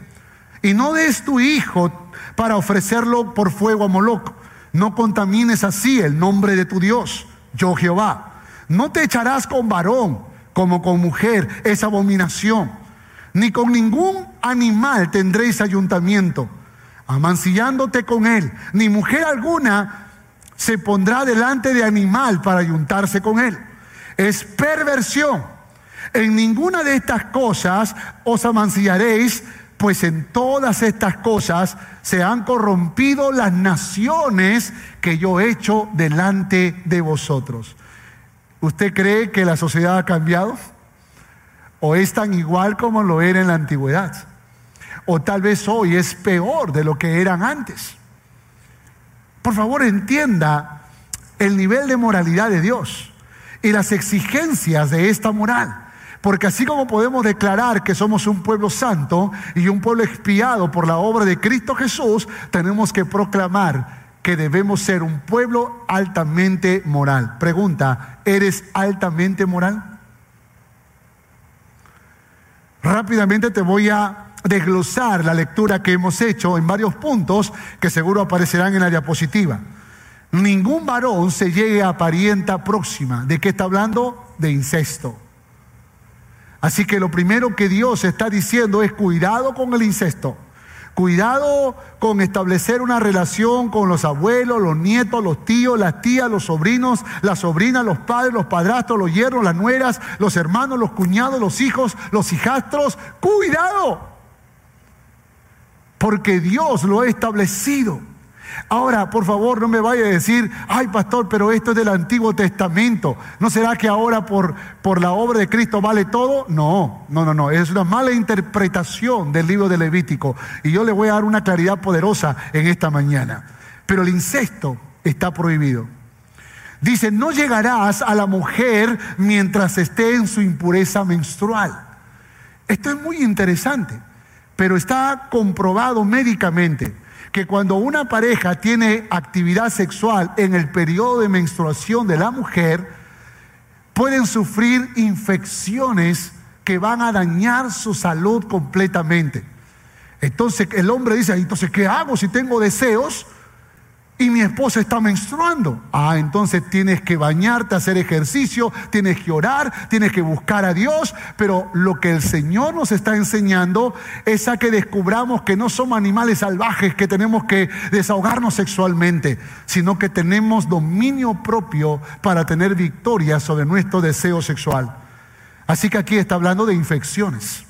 Y no des tu hijo para ofrecerlo por fuego a Moloc. No contamines así el nombre de tu Dios, yo Jehová. No te echarás con varón como con mujer, es abominación. Ni con ningún animal tendréis ayuntamiento, amancillándote con él. Ni mujer alguna se pondrá delante de animal para ayuntarse con él es perversión. En ninguna de estas cosas os amancillaréis, pues en todas estas cosas se han corrompido las naciones que yo he hecho delante de vosotros. ¿Usted cree que la sociedad ha cambiado? ¿O es tan igual como lo era en la antigüedad? ¿O tal vez hoy es peor de lo que eran antes? Por favor, entienda el nivel de moralidad de Dios y las exigencias de esta moral. Porque así como podemos declarar que somos un pueblo santo y un pueblo expiado por la obra de Cristo Jesús, tenemos que proclamar que debemos ser un pueblo altamente moral. Pregunta, ¿eres altamente moral? Rápidamente te voy a desglosar la lectura que hemos hecho en varios puntos que seguro aparecerán en la diapositiva ningún varón se llegue a parienta próxima. ¿De qué está hablando? De incesto. Así que lo primero que Dios está diciendo es cuidado con el incesto. Cuidado con establecer una relación con los abuelos, los nietos, los tíos, las tías, los sobrinos, las sobrinas, los padres, los padrastros, los yernos, las nueras, los hermanos, los cuñados, los hijos, los hijastros. Cuidado. Porque Dios lo ha establecido. Ahora, por favor, no me vaya a decir, ay pastor, pero esto es del Antiguo Testamento. ¿No será que ahora por, por la obra de Cristo vale todo? No, no, no, no. Es una mala interpretación del libro de Levítico. Y yo le voy a dar una claridad poderosa en esta mañana. Pero el incesto está prohibido. Dice, no llegarás a la mujer mientras esté en su impureza menstrual. Esto es muy interesante, pero está comprobado médicamente que cuando una pareja tiene actividad sexual en el periodo de menstruación de la mujer, pueden sufrir infecciones que van a dañar su salud completamente. Entonces el hombre dice, entonces, ¿qué hago si tengo deseos? Y mi esposa está menstruando. Ah, entonces tienes que bañarte, hacer ejercicio, tienes que orar, tienes que buscar a Dios, pero lo que el Señor nos está enseñando es a que descubramos que no somos animales salvajes que tenemos que desahogarnos sexualmente, sino que tenemos dominio propio para tener victoria sobre nuestro deseo sexual. Así que aquí está hablando de infecciones.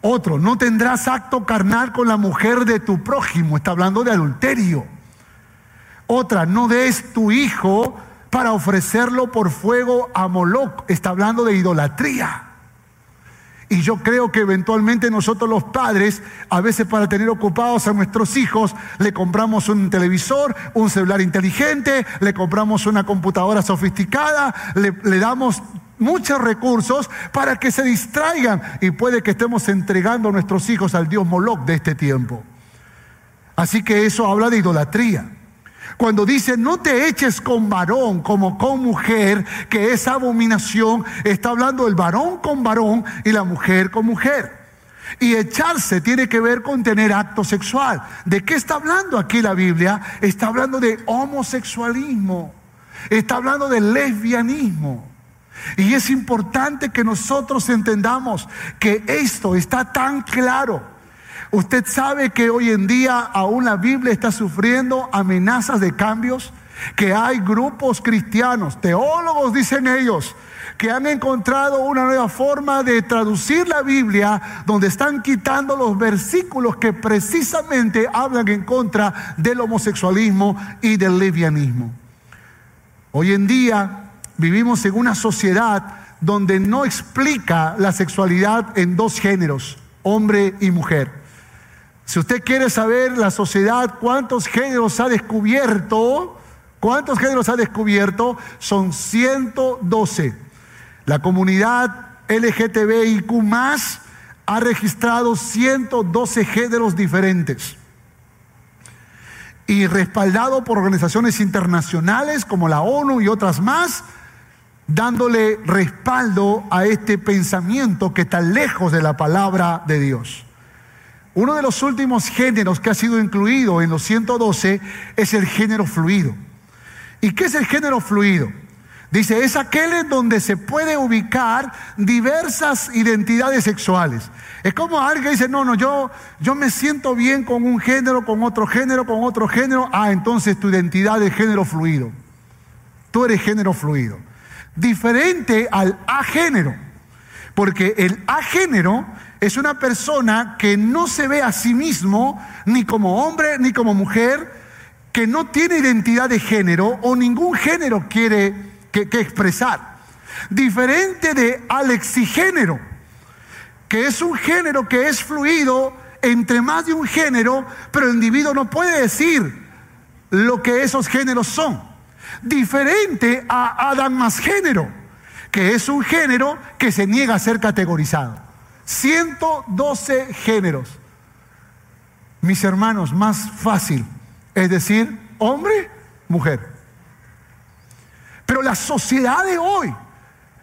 Otro, no tendrás acto carnal con la mujer de tu prójimo, está hablando de adulterio. Otra, no des tu hijo para ofrecerlo por fuego a Moloch. Está hablando de idolatría. Y yo creo que eventualmente nosotros los padres, a veces para tener ocupados a nuestros hijos, le compramos un televisor, un celular inteligente, le compramos una computadora sofisticada, le, le damos muchos recursos para que se distraigan y puede que estemos entregando a nuestros hijos al Dios Moloch de este tiempo. Así que eso habla de idolatría. Cuando dice no te eches con varón como con mujer, que es abominación, está hablando el varón con varón y la mujer con mujer. Y echarse tiene que ver con tener acto sexual. ¿De qué está hablando aquí la Biblia? Está hablando de homosexualismo. Está hablando de lesbianismo. Y es importante que nosotros entendamos que esto está tan claro Usted sabe que hoy en día aún la Biblia está sufriendo amenazas de cambios. que hay grupos cristianos, teólogos dicen ellos, que han encontrado una nueva forma de traducir la Biblia donde están quitando los versículos que precisamente hablan en contra del homosexualismo y del lesbianismo. Hoy en día vivimos en una sociedad donde no explica la sexualidad en dos géneros, hombre y mujer. Si usted quiere saber la sociedad cuántos géneros ha descubierto, cuántos géneros ha descubierto, son 112. La comunidad LGTBIQ ha registrado 112 géneros diferentes y respaldado por organizaciones internacionales como la ONU y otras más, dándole respaldo a este pensamiento que está lejos de la palabra de Dios. Uno de los últimos géneros que ha sido incluido en los 112 es el género fluido. ¿Y qué es el género fluido? Dice, es aquel en donde se puede ubicar diversas identidades sexuales. Es como alguien dice, no, no, yo, yo me siento bien con un género, con otro género, con otro género. Ah, entonces tu identidad es género fluido. Tú eres género fluido. Diferente al agénero. Porque el agénero es una persona que no se ve a sí mismo ni como hombre ni como mujer, que no tiene identidad de género o ningún género quiere que, expresar. Diferente de alexigénero, que es un género que es fluido entre más de un género, pero el individuo no puede decir lo que esos géneros son. Diferente a Adam más género, que es un género que se niega a ser categorizado. 112 géneros. Mis hermanos, más fácil es decir hombre, mujer. Pero la sociedad de hoy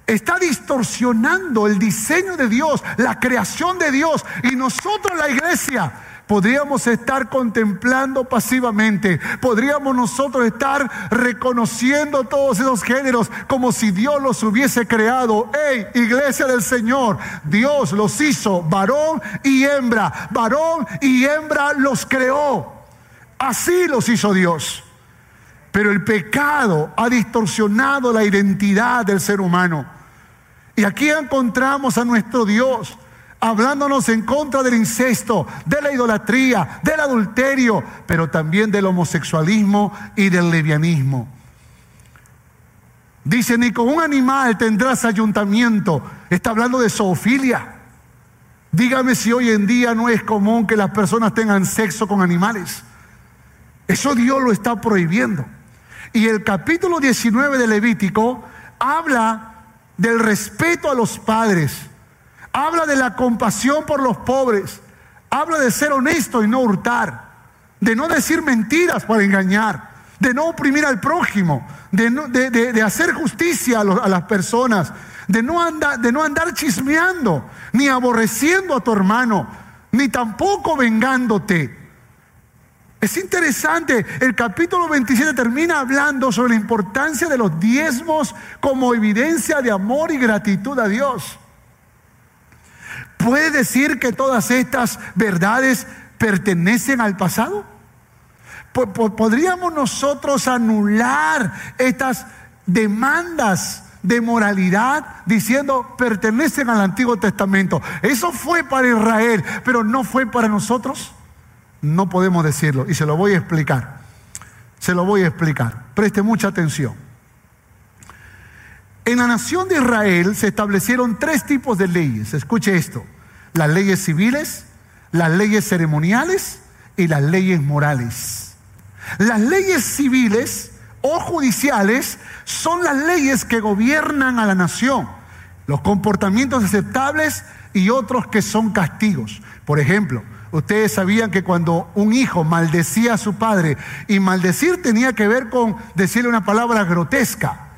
está distorsionando el diseño de Dios, la creación de Dios. Y nosotros, la iglesia, podríamos estar contemplando pasivamente, podríamos nosotros estar reconociendo todos esos géneros como si Dios los hubiese creado. ¡Ey, iglesia del Señor! Dios los hizo varón y hembra, varón y hembra los creó. Así los hizo Dios. Pero el pecado ha distorsionado la identidad del ser humano. Y aquí encontramos a nuestro Dios hablándonos en contra del incesto, de la idolatría, del adulterio, pero también del homosexualismo y del levianismo. Dice, ni con un animal tendrás ayuntamiento. Está hablando de zoofilia. Dígame si hoy en día no es común que las personas tengan sexo con animales. Eso Dios lo está prohibiendo. Y el capítulo 19 de Levítico habla del respeto a los padres habla de la compasión por los pobres, habla de ser honesto y no hurtar, de no decir mentiras para engañar, de no oprimir al prójimo, de, hacer justicia a, a, las personas, de no, andar, de no andar chismeando, ni aborreciendo a tu hermano, ni tampoco vengándote. Es interesante, el capítulo 27 termina hablando sobre la importancia de los diezmos como evidencia de amor y gratitud a Dios. ¿Puede decir que todas estas verdades pertenecen al pasado? ¿Podríamos nosotros anular estas demandas de moralidad diciendo pertenecen al Antiguo Testamento? Eso fue para Israel, pero no fue para nosotros. No podemos decirlo y se lo voy a explicar. Se lo voy a explicar. Preste mucha atención. En la nación de Israel se establecieron tres tipos de leyes. Escuche esto. Las leyes civiles, las leyes ceremoniales y las leyes morales. Las leyes civiles o judiciales son las leyes que gobiernan a la nación. Los comportamientos aceptables y otros que son castigos. Por ejemplo, ustedes sabían que cuando un hijo maldecía a su padre, y maldecir tenía que ver con decirle una palabra grotesca,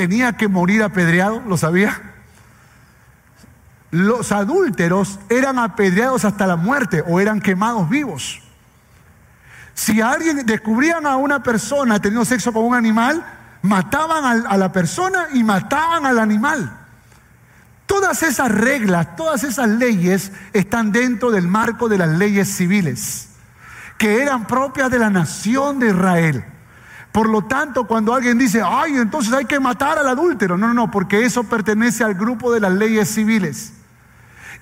tenía que morir apedreado, ¿lo sabía? Los adúlteros eran apedreados hasta la muerte o eran quemados vivos. Si alguien descubrían a una persona teniendo sexo con un animal, mataban a la persona y mataban al animal. Todas esas reglas, todas esas leyes están dentro del marco de las leyes civiles, que eran propias de la nación de Israel. Por lo tanto, cuando alguien dice, ay, entonces hay que matar al adúltero, no, no, no, porque eso pertenece al grupo de las leyes civiles.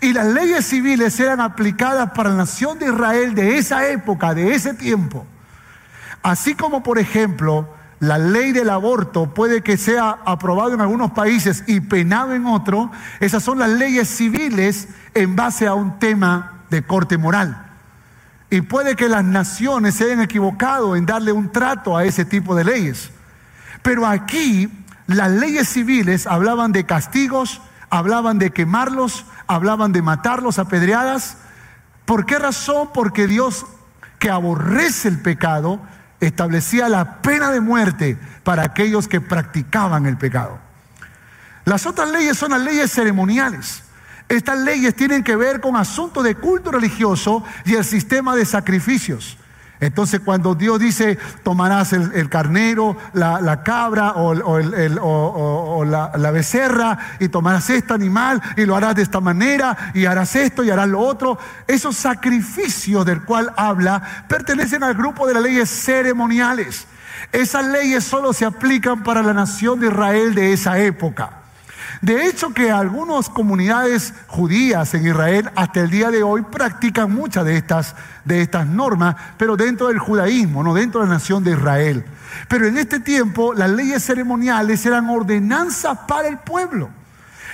Y las leyes civiles eran aplicadas para la nación de Israel de esa época, de ese tiempo. Así como, por ejemplo, la ley del aborto puede que sea aprobado en algunos países y penado en otro, esas son las leyes civiles en base a un tema de corte moral. Y puede que las naciones se hayan equivocado en darle un trato a ese tipo de leyes. Pero aquí las leyes civiles hablaban de castigos, hablaban de quemarlos, hablaban de matarlos a pedreadas. ¿Por qué razón? Porque Dios, que aborrece el pecado, establecía la pena de muerte para aquellos que practicaban el pecado. Las otras leyes son las leyes ceremoniales. Estas leyes tienen que ver con asuntos de culto religioso y el sistema de sacrificios. Entonces cuando Dios dice, tomarás el, carnero, la, cabra o, la, la, becerra y tomarás este animal y lo harás de esta manera y harás esto y harás lo otro, esos sacrificios del cual habla pertenecen al grupo de las leyes ceremoniales. Esas leyes solo se aplican para la nación de Israel de esa época. De hecho, que algunas comunidades judías en Israel hasta el día de hoy practican muchas de estas, de estas normas, pero dentro del judaísmo, no dentro de la nación de Israel. Pero en este tiempo las leyes ceremoniales eran ordenanzas para el pueblo.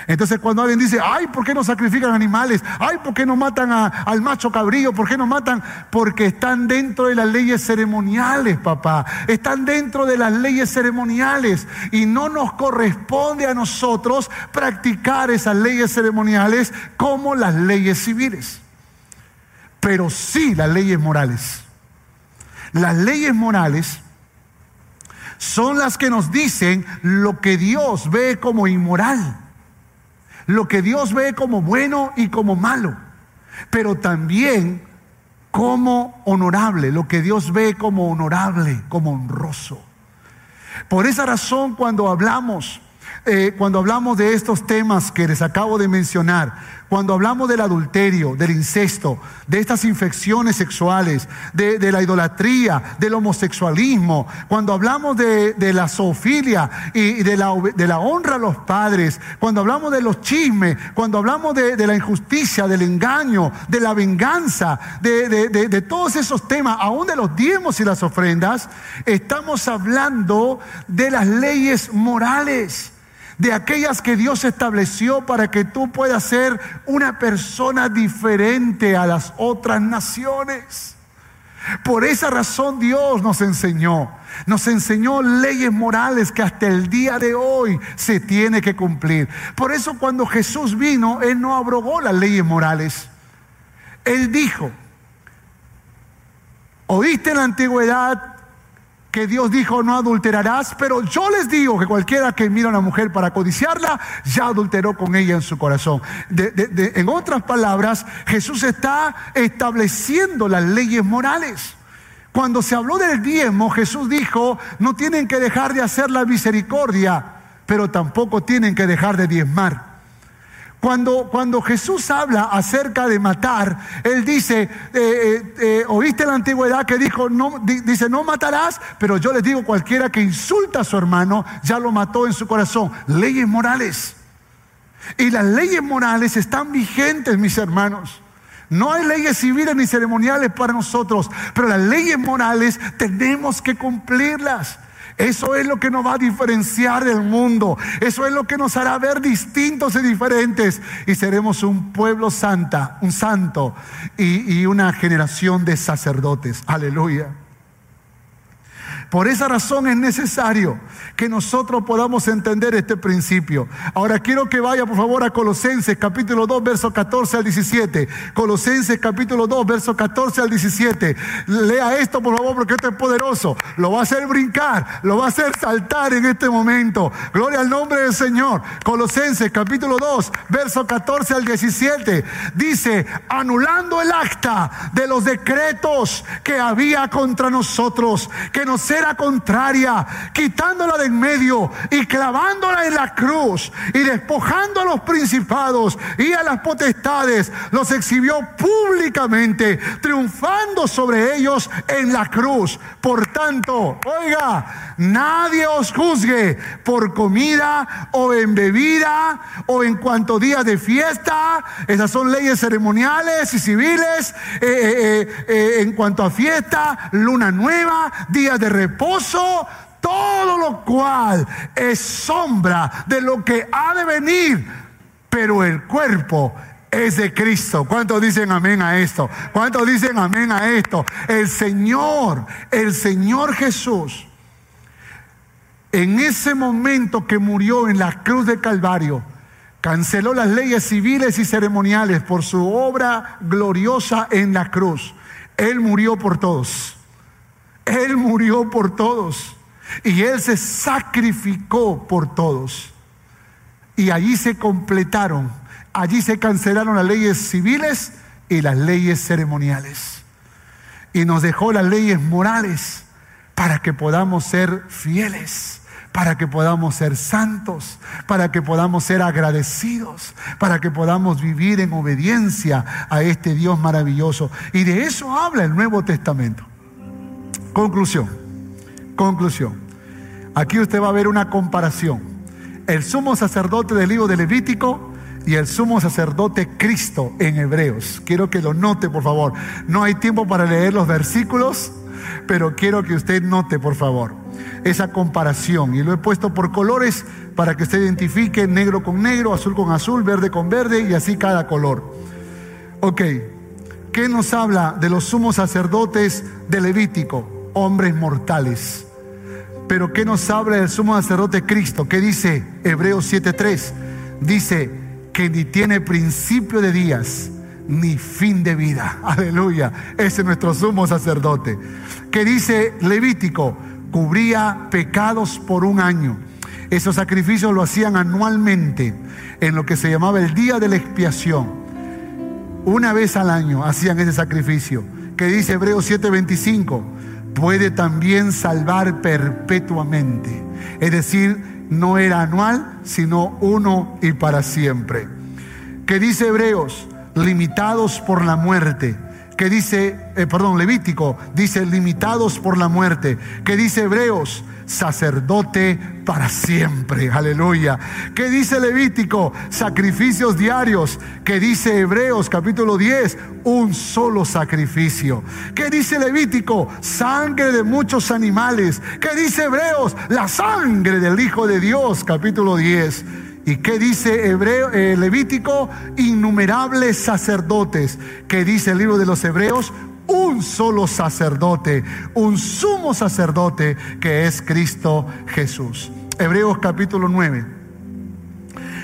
Entonces cuando alguien dice, ay, ¿por qué no sacrifican animales? Ay, ¿por qué no matan al macho cabrío? ¿Por qué no matan? Porque están dentro de las leyes ceremoniales, papá. Están dentro de las leyes ceremoniales. Y no nos corresponde a nosotros practicar esas leyes ceremoniales como las leyes civiles. Pero sí las leyes morales. Las leyes morales son las que nos dicen lo que Dios ve como inmoral lo que Dios ve como bueno y como malo, pero también como honorable, lo que Dios ve como honorable, como honroso. Por esa razón cuando hablamos eh, cuando hablamos de estos temas que les acabo de mencionar, cuando hablamos del adulterio, del incesto, de estas infecciones sexuales, de, la idolatría, del homosexualismo, cuando hablamos de, la zoofilia y de la, de la, honra a los padres, cuando hablamos de los chismes, cuando hablamos de, la injusticia, del engaño, de la venganza, de, todos esos temas, aún de los diezmos y las ofrendas, estamos hablando de las leyes morales de aquellas que Dios estableció para que tú puedas ser una persona diferente a las otras naciones. Por esa razón Dios nos enseñó, nos enseñó leyes morales que hasta el día de hoy se tiene que cumplir. Por eso cuando Jesús vino, Él no abrogó las leyes morales. Él dijo, oíste en la antigüedad que Dios dijo no adulterarás, pero yo les digo que cualquiera que mira a una mujer para codiciarla, ya adulteró con ella en su corazón. en otras palabras, Jesús está estableciendo las leyes morales. Cuando se habló del diezmo, Jesús dijo, no tienen que dejar de hacer la misericordia, pero tampoco tienen que dejar de diezmar. Cuando, cuando, Jesús habla acerca de matar, Él dice, eh, eh, eh, oíste la antigüedad que dijo, no, dice, no matarás, pero yo les digo, cualquiera que insulta a su hermano, ya lo mató en su corazón. Leyes morales. Y las leyes morales están vigentes, mis hermanos. No hay leyes civiles ni ceremoniales para nosotros, pero las leyes morales tenemos que cumplirlas. Eso es lo que nos va a diferenciar del mundo. Eso es lo que nos hará ver distintos y diferentes. Y seremos un pueblo santa, un santo y, y una generación de sacerdotes. Aleluya. Por esa razón es necesario que nosotros podamos entender este principio. Ahora quiero que vaya por favor a Colosenses capítulo 2, verso 14 al 17. Colosenses capítulo 2, verso 14 al 17. Lea esto por favor porque esto es poderoso. Lo va a hacer brincar, lo va a hacer saltar en este momento. Gloria al nombre del Señor. Colosenses capítulo 2, verso 14 al 17. Dice, anulando el acta de los decretos que había contra nosotros, que nos acera contraria, quitándola de en medio y clavándola en la cruz y despojando a los principados y a las potestades, los exhibió públicamente, triunfando sobre ellos en la cruz. Por tanto, oiga, nadie os juzgue por comida o en bebida o en cuanto días de fiesta. Esas son leyes ceremoniales y civiles. Eh, eh, eh, en cuanto a fiesta, luna nueva, días de reposo. Todo lo cual es sombra de lo que ha de venir. Pero el cuerpo es de Cristo. ¿Cuántos dicen amén a esto? ¿Cuántos dicen amén a esto? El Señor, el Señor Jesús, en ese momento que murió en la cruz de Calvario, canceló las leyes civiles y ceremoniales por su obra gloriosa en la cruz. Él murió por todos. Él murió por todos. Y Él se sacrificó por todos. Y allí se completaron Allí se cancelaron las leyes civiles y las leyes ceremoniales. Y nos dejó las leyes morales para que podamos ser fieles, para que podamos ser santos, para que podamos ser agradecidos, para que podamos vivir en obediencia a este Dios maravilloso. Y de eso habla el Nuevo Testamento. Conclusión, conclusión. Aquí usted va a ver una comparación. El sumo sacerdote del libro de Levítico y el sumo sacerdote Cristo en Hebreos. Quiero que lo note, por favor. No hay tiempo para leer los versículos, pero quiero que usted note, por favor, esa comparación. Y lo he puesto por colores para que usted identifique negro con negro, azul con azul, verde con verde y así cada color. Ok, ¿qué nos habla de los sumos sacerdotes de Levítico? Hombres mortales. Pero ¿qué nos habla del sumo sacerdote Cristo? ¿Qué dice Hebreos 7.3? Dice, que ni tiene principio de días ni fin de vida. Aleluya. Ese es nuestro sumo sacerdote. Que dice Levítico, cubría pecados por un año. Esos sacrificios lo hacían anualmente en lo que se llamaba el día de la expiación. Una vez al año hacían ese sacrificio. Que dice Hebreos 7:25, puede también salvar perpetuamente. Es decir, no era anual, sino uno y para siempre. Que dice Hebreos, limitados por la muerte. Que dice, eh, perdón, Levítico, dice limitados por la muerte. Que dice Hebreos, sacerdote para siempre. Aleluya. ¿Qué dice Levítico? Sacrificios diarios. ¿Qué dice Hebreos capítulo 10? Un solo sacrificio. ¿Qué dice Levítico? Sangre de muchos animales. ¿Qué dice Hebreos? La sangre del Hijo de Dios capítulo 10. ¿Y qué dice Hebreo, eh, Levítico? Innumerables sacerdotes. ¿Qué dice el libro de los Hebreos? Un solo sacerdote, un sumo sacerdote que es Cristo Jesús. Hebreos capítulo 9.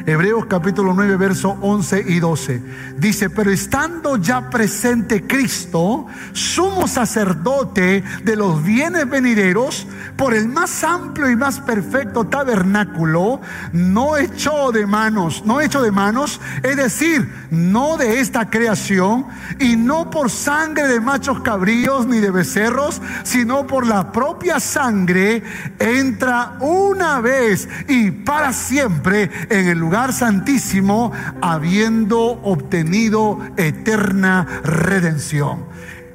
Hebreos capítulo 9, verso 11 y 12. Dice, pero estando ya presente Cristo, sumo sacerdote de los bienes venideros, por el más amplio y más perfecto tabernáculo, no hecho de manos, no hecho de manos, es decir, no de esta creación, y no por sangre de machos cabríos ni de becerros, sino por la propia sangre, entra una vez y para siempre en el lugar lugar santísimo habiendo obtenido eterna redención.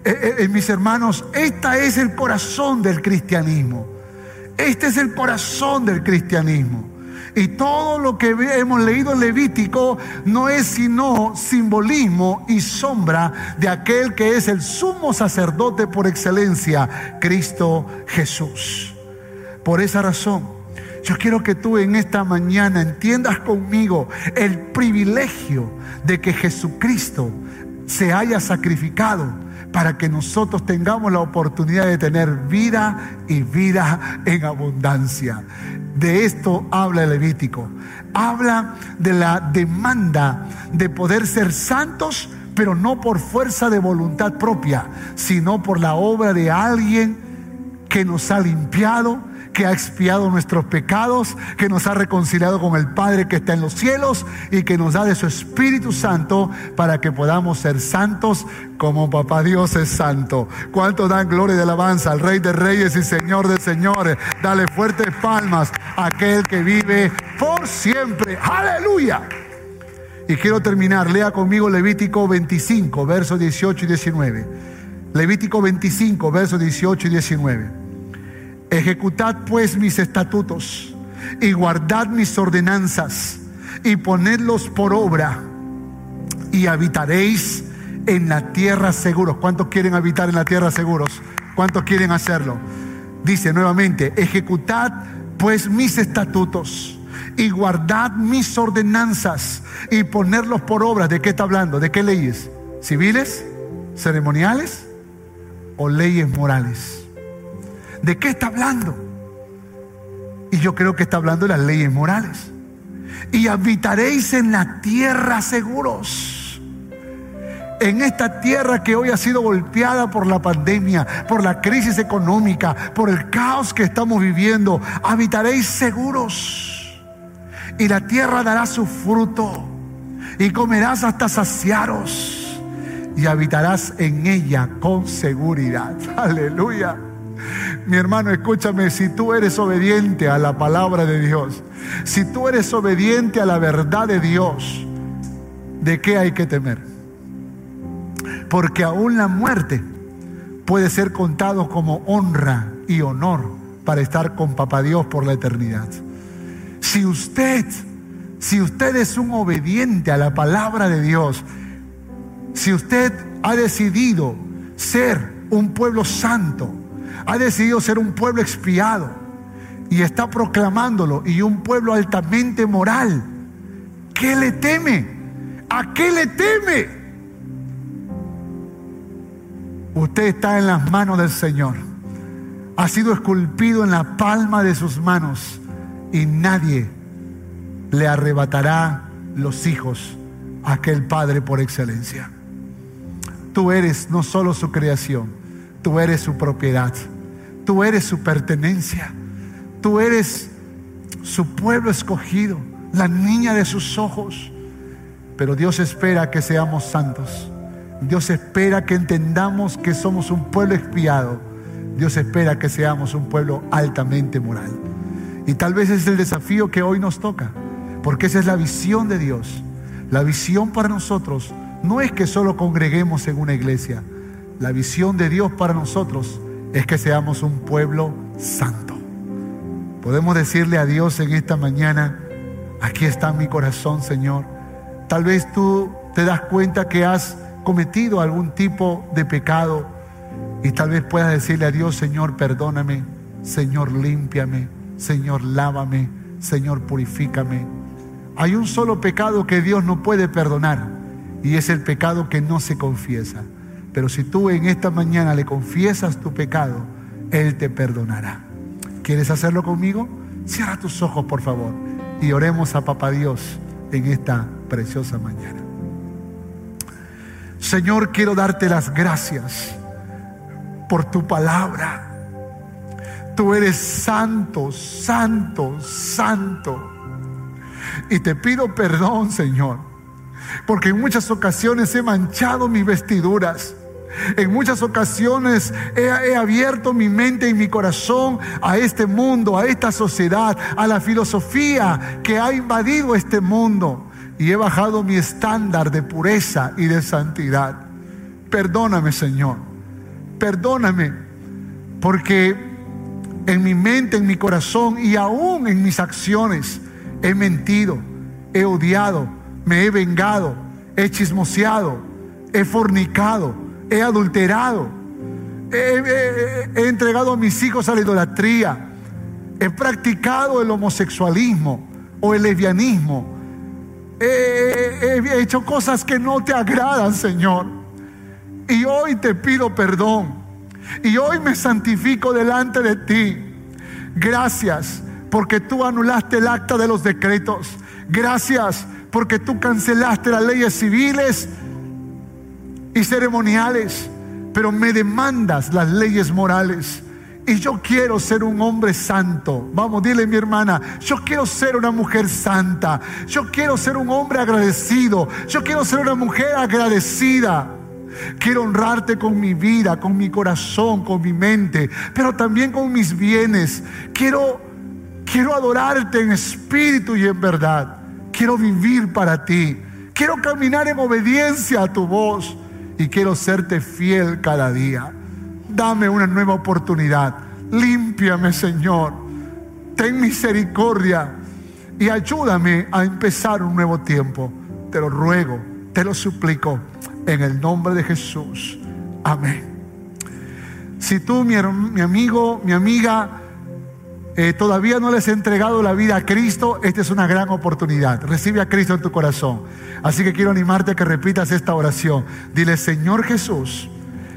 Eh, eh, eh, mis hermanos, este es el corazón del cristianismo. Este es el corazón del cristianismo. Y todo lo que hemos leído en Levítico no es sino simbolismo y sombra de aquel que es el sumo sacerdote por excelencia, Cristo Jesús. Por esa razón, yo quiero que tú en esta mañana entiendas conmigo el privilegio de que Jesucristo se haya sacrificado para que nosotros tengamos la oportunidad de tener vida y vida en abundancia. De esto habla el Levítico. Habla de la demanda de poder ser santos, pero no por fuerza de voluntad propia, sino por la obra de alguien que nos ha limpiado, que ha expiado nuestros pecados, que nos ha reconciliado con el Padre que está en los cielos y que nos da de su Espíritu Santo para que podamos ser santos como Papá Dios es santo. ¿Cuánto dan gloria y alabanza al Rey de Reyes y Señor de Señores? Dale fuertes palmas a aquel que vive por siempre. Aleluya. Y quiero terminar, lea conmigo Levítico 25, versos 18 y 19. Levítico 25, versos 18 y 19. Ejecutad pues mis estatutos y guardad mis ordenanzas y ponedlos por obra y habitaréis en la tierra seguros. ¿Cuántos quieren habitar en la tierra seguros? ¿Cuántos quieren hacerlo? Dice nuevamente, ejecutad pues mis estatutos y guardad mis ordenanzas y ponerlos por obra. ¿De qué está hablando? ¿De qué leyes? ¿Civiles? ¿Ceremoniales? ¿O leyes morales? ¿De qué está hablando? Y yo creo que está hablando de las leyes morales. Y habitaréis en la tierra seguros. En esta tierra que hoy ha sido golpeada por la pandemia, por la crisis económica, por el caos que estamos viviendo, habitaréis seguros y la tierra dará su fruto y comerás hasta saciaros y habitarás en ella con seguridad. Aleluya. Mi hermano, escúchame, si tú eres obediente a la palabra de Dios, si tú eres obediente a la verdad de Dios, ¿de qué hay que temer? Porque aún la muerte puede ser contado como honra y honor para estar con Papá Dios por la eternidad. Si usted, si usted es un obediente a la palabra de Dios, si usted ha decidido ser un pueblo santo, ha decidido ser un pueblo expiado y está proclamándolo y un pueblo altamente moral, ¿qué le teme? ¿A qué le teme? Usted está en las manos del Señor. Ha sido esculpido en la palma de sus manos y nadie le arrebatará los hijos a aquel Padre por excelencia. Tú eres no solo su creación, tú eres su propiedad, tú eres su pertenencia, tú eres su pueblo escogido, la niña de sus ojos. Pero Dios espera que seamos santos. Dios espera que entendamos que somos un pueblo expiado. Dios espera que seamos un pueblo altamente moral. Y tal vez es el desafío que hoy nos toca, porque esa es la visión de Dios. La visión para nosotros no es que solo congreguemos en una iglesia. La visión de Dios para nosotros es que seamos un pueblo santo. Podemos decirle a Dios en esta mañana, aquí está mi corazón, Señor. Tal vez tú te das cuenta que has cometido algún tipo de pecado y tal vez puedas decirle a Dios, Señor, perdóname, Señor, límpiame. Señor, lávame, Señor, purifícame. Hay un solo pecado que Dios no puede perdonar y es el pecado que no se confiesa. Pero si tú en esta mañana le confiesas tu pecado, Él te perdonará. ¿Quieres hacerlo conmigo? Cierra tus ojos, por favor, y oremos a Papá Dios en esta preciosa mañana. Señor, quiero darte las gracias por tu palabra. Tú eres santo, santo, santo. Y te pido perdón, Señor, porque en muchas ocasiones he manchado mis vestiduras. En muchas ocasiones he, abierto mi mente y mi corazón a este mundo, a esta sociedad, a la filosofía que ha invadido este mundo. Y he bajado mi estándar de pureza y de santidad. Perdóname, Señor. Perdóname. Porque en mi mente, en mi corazón y aún en mis acciones. He mentido, he odiado, me he vengado, he chismoseado, he fornicado, he adulterado, he, entregado a mis hijos a la idolatría, he practicado el homosexualismo o el lesbianismo, he hecho cosas que no te agradan, Señor. Y hoy te pido perdón. Y hoy me santifico delante de ti. Gracias porque tú anulaste el acta de los decretos. Gracias porque tú cancelaste las leyes civiles y ceremoniales. Pero me demandas las leyes morales. Y yo quiero ser un hombre santo. Vamos, dile mi hermana, yo quiero ser una mujer santa. Yo quiero ser un hombre agradecido. Yo quiero ser una mujer agradecida. Quiero honrarte con mi vida, con mi corazón, con mi mente, pero también con mis bienes. Quiero quiero adorarte en espíritu y en verdad. Quiero vivir para ti. Quiero caminar en obediencia a tu voz y quiero serte fiel cada día. Dame una nueva oportunidad. Límpiame, Señor. Ten misericordia y ayúdame a empezar un nuevo tiempo. Te lo ruego, te lo suplico en el nombre de Jesús. Amén. Si tú, mi, mi amigo, mi amiga, eh, todavía no les he entregado la vida a Cristo, esta es una gran oportunidad. Recibe a Cristo en tu corazón. Así que quiero animarte a que repitas esta oración. Dile, Señor Jesús,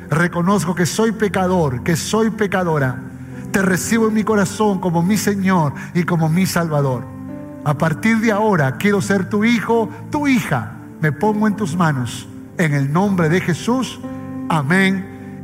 reconozco que soy pecador, que soy pecadora. Te recibo en mi corazón como mi Señor y como mi Salvador. A partir de ahora quiero ser tu hijo, tu hija. Me pongo en tus manos. En el nombre de Jesús. Amén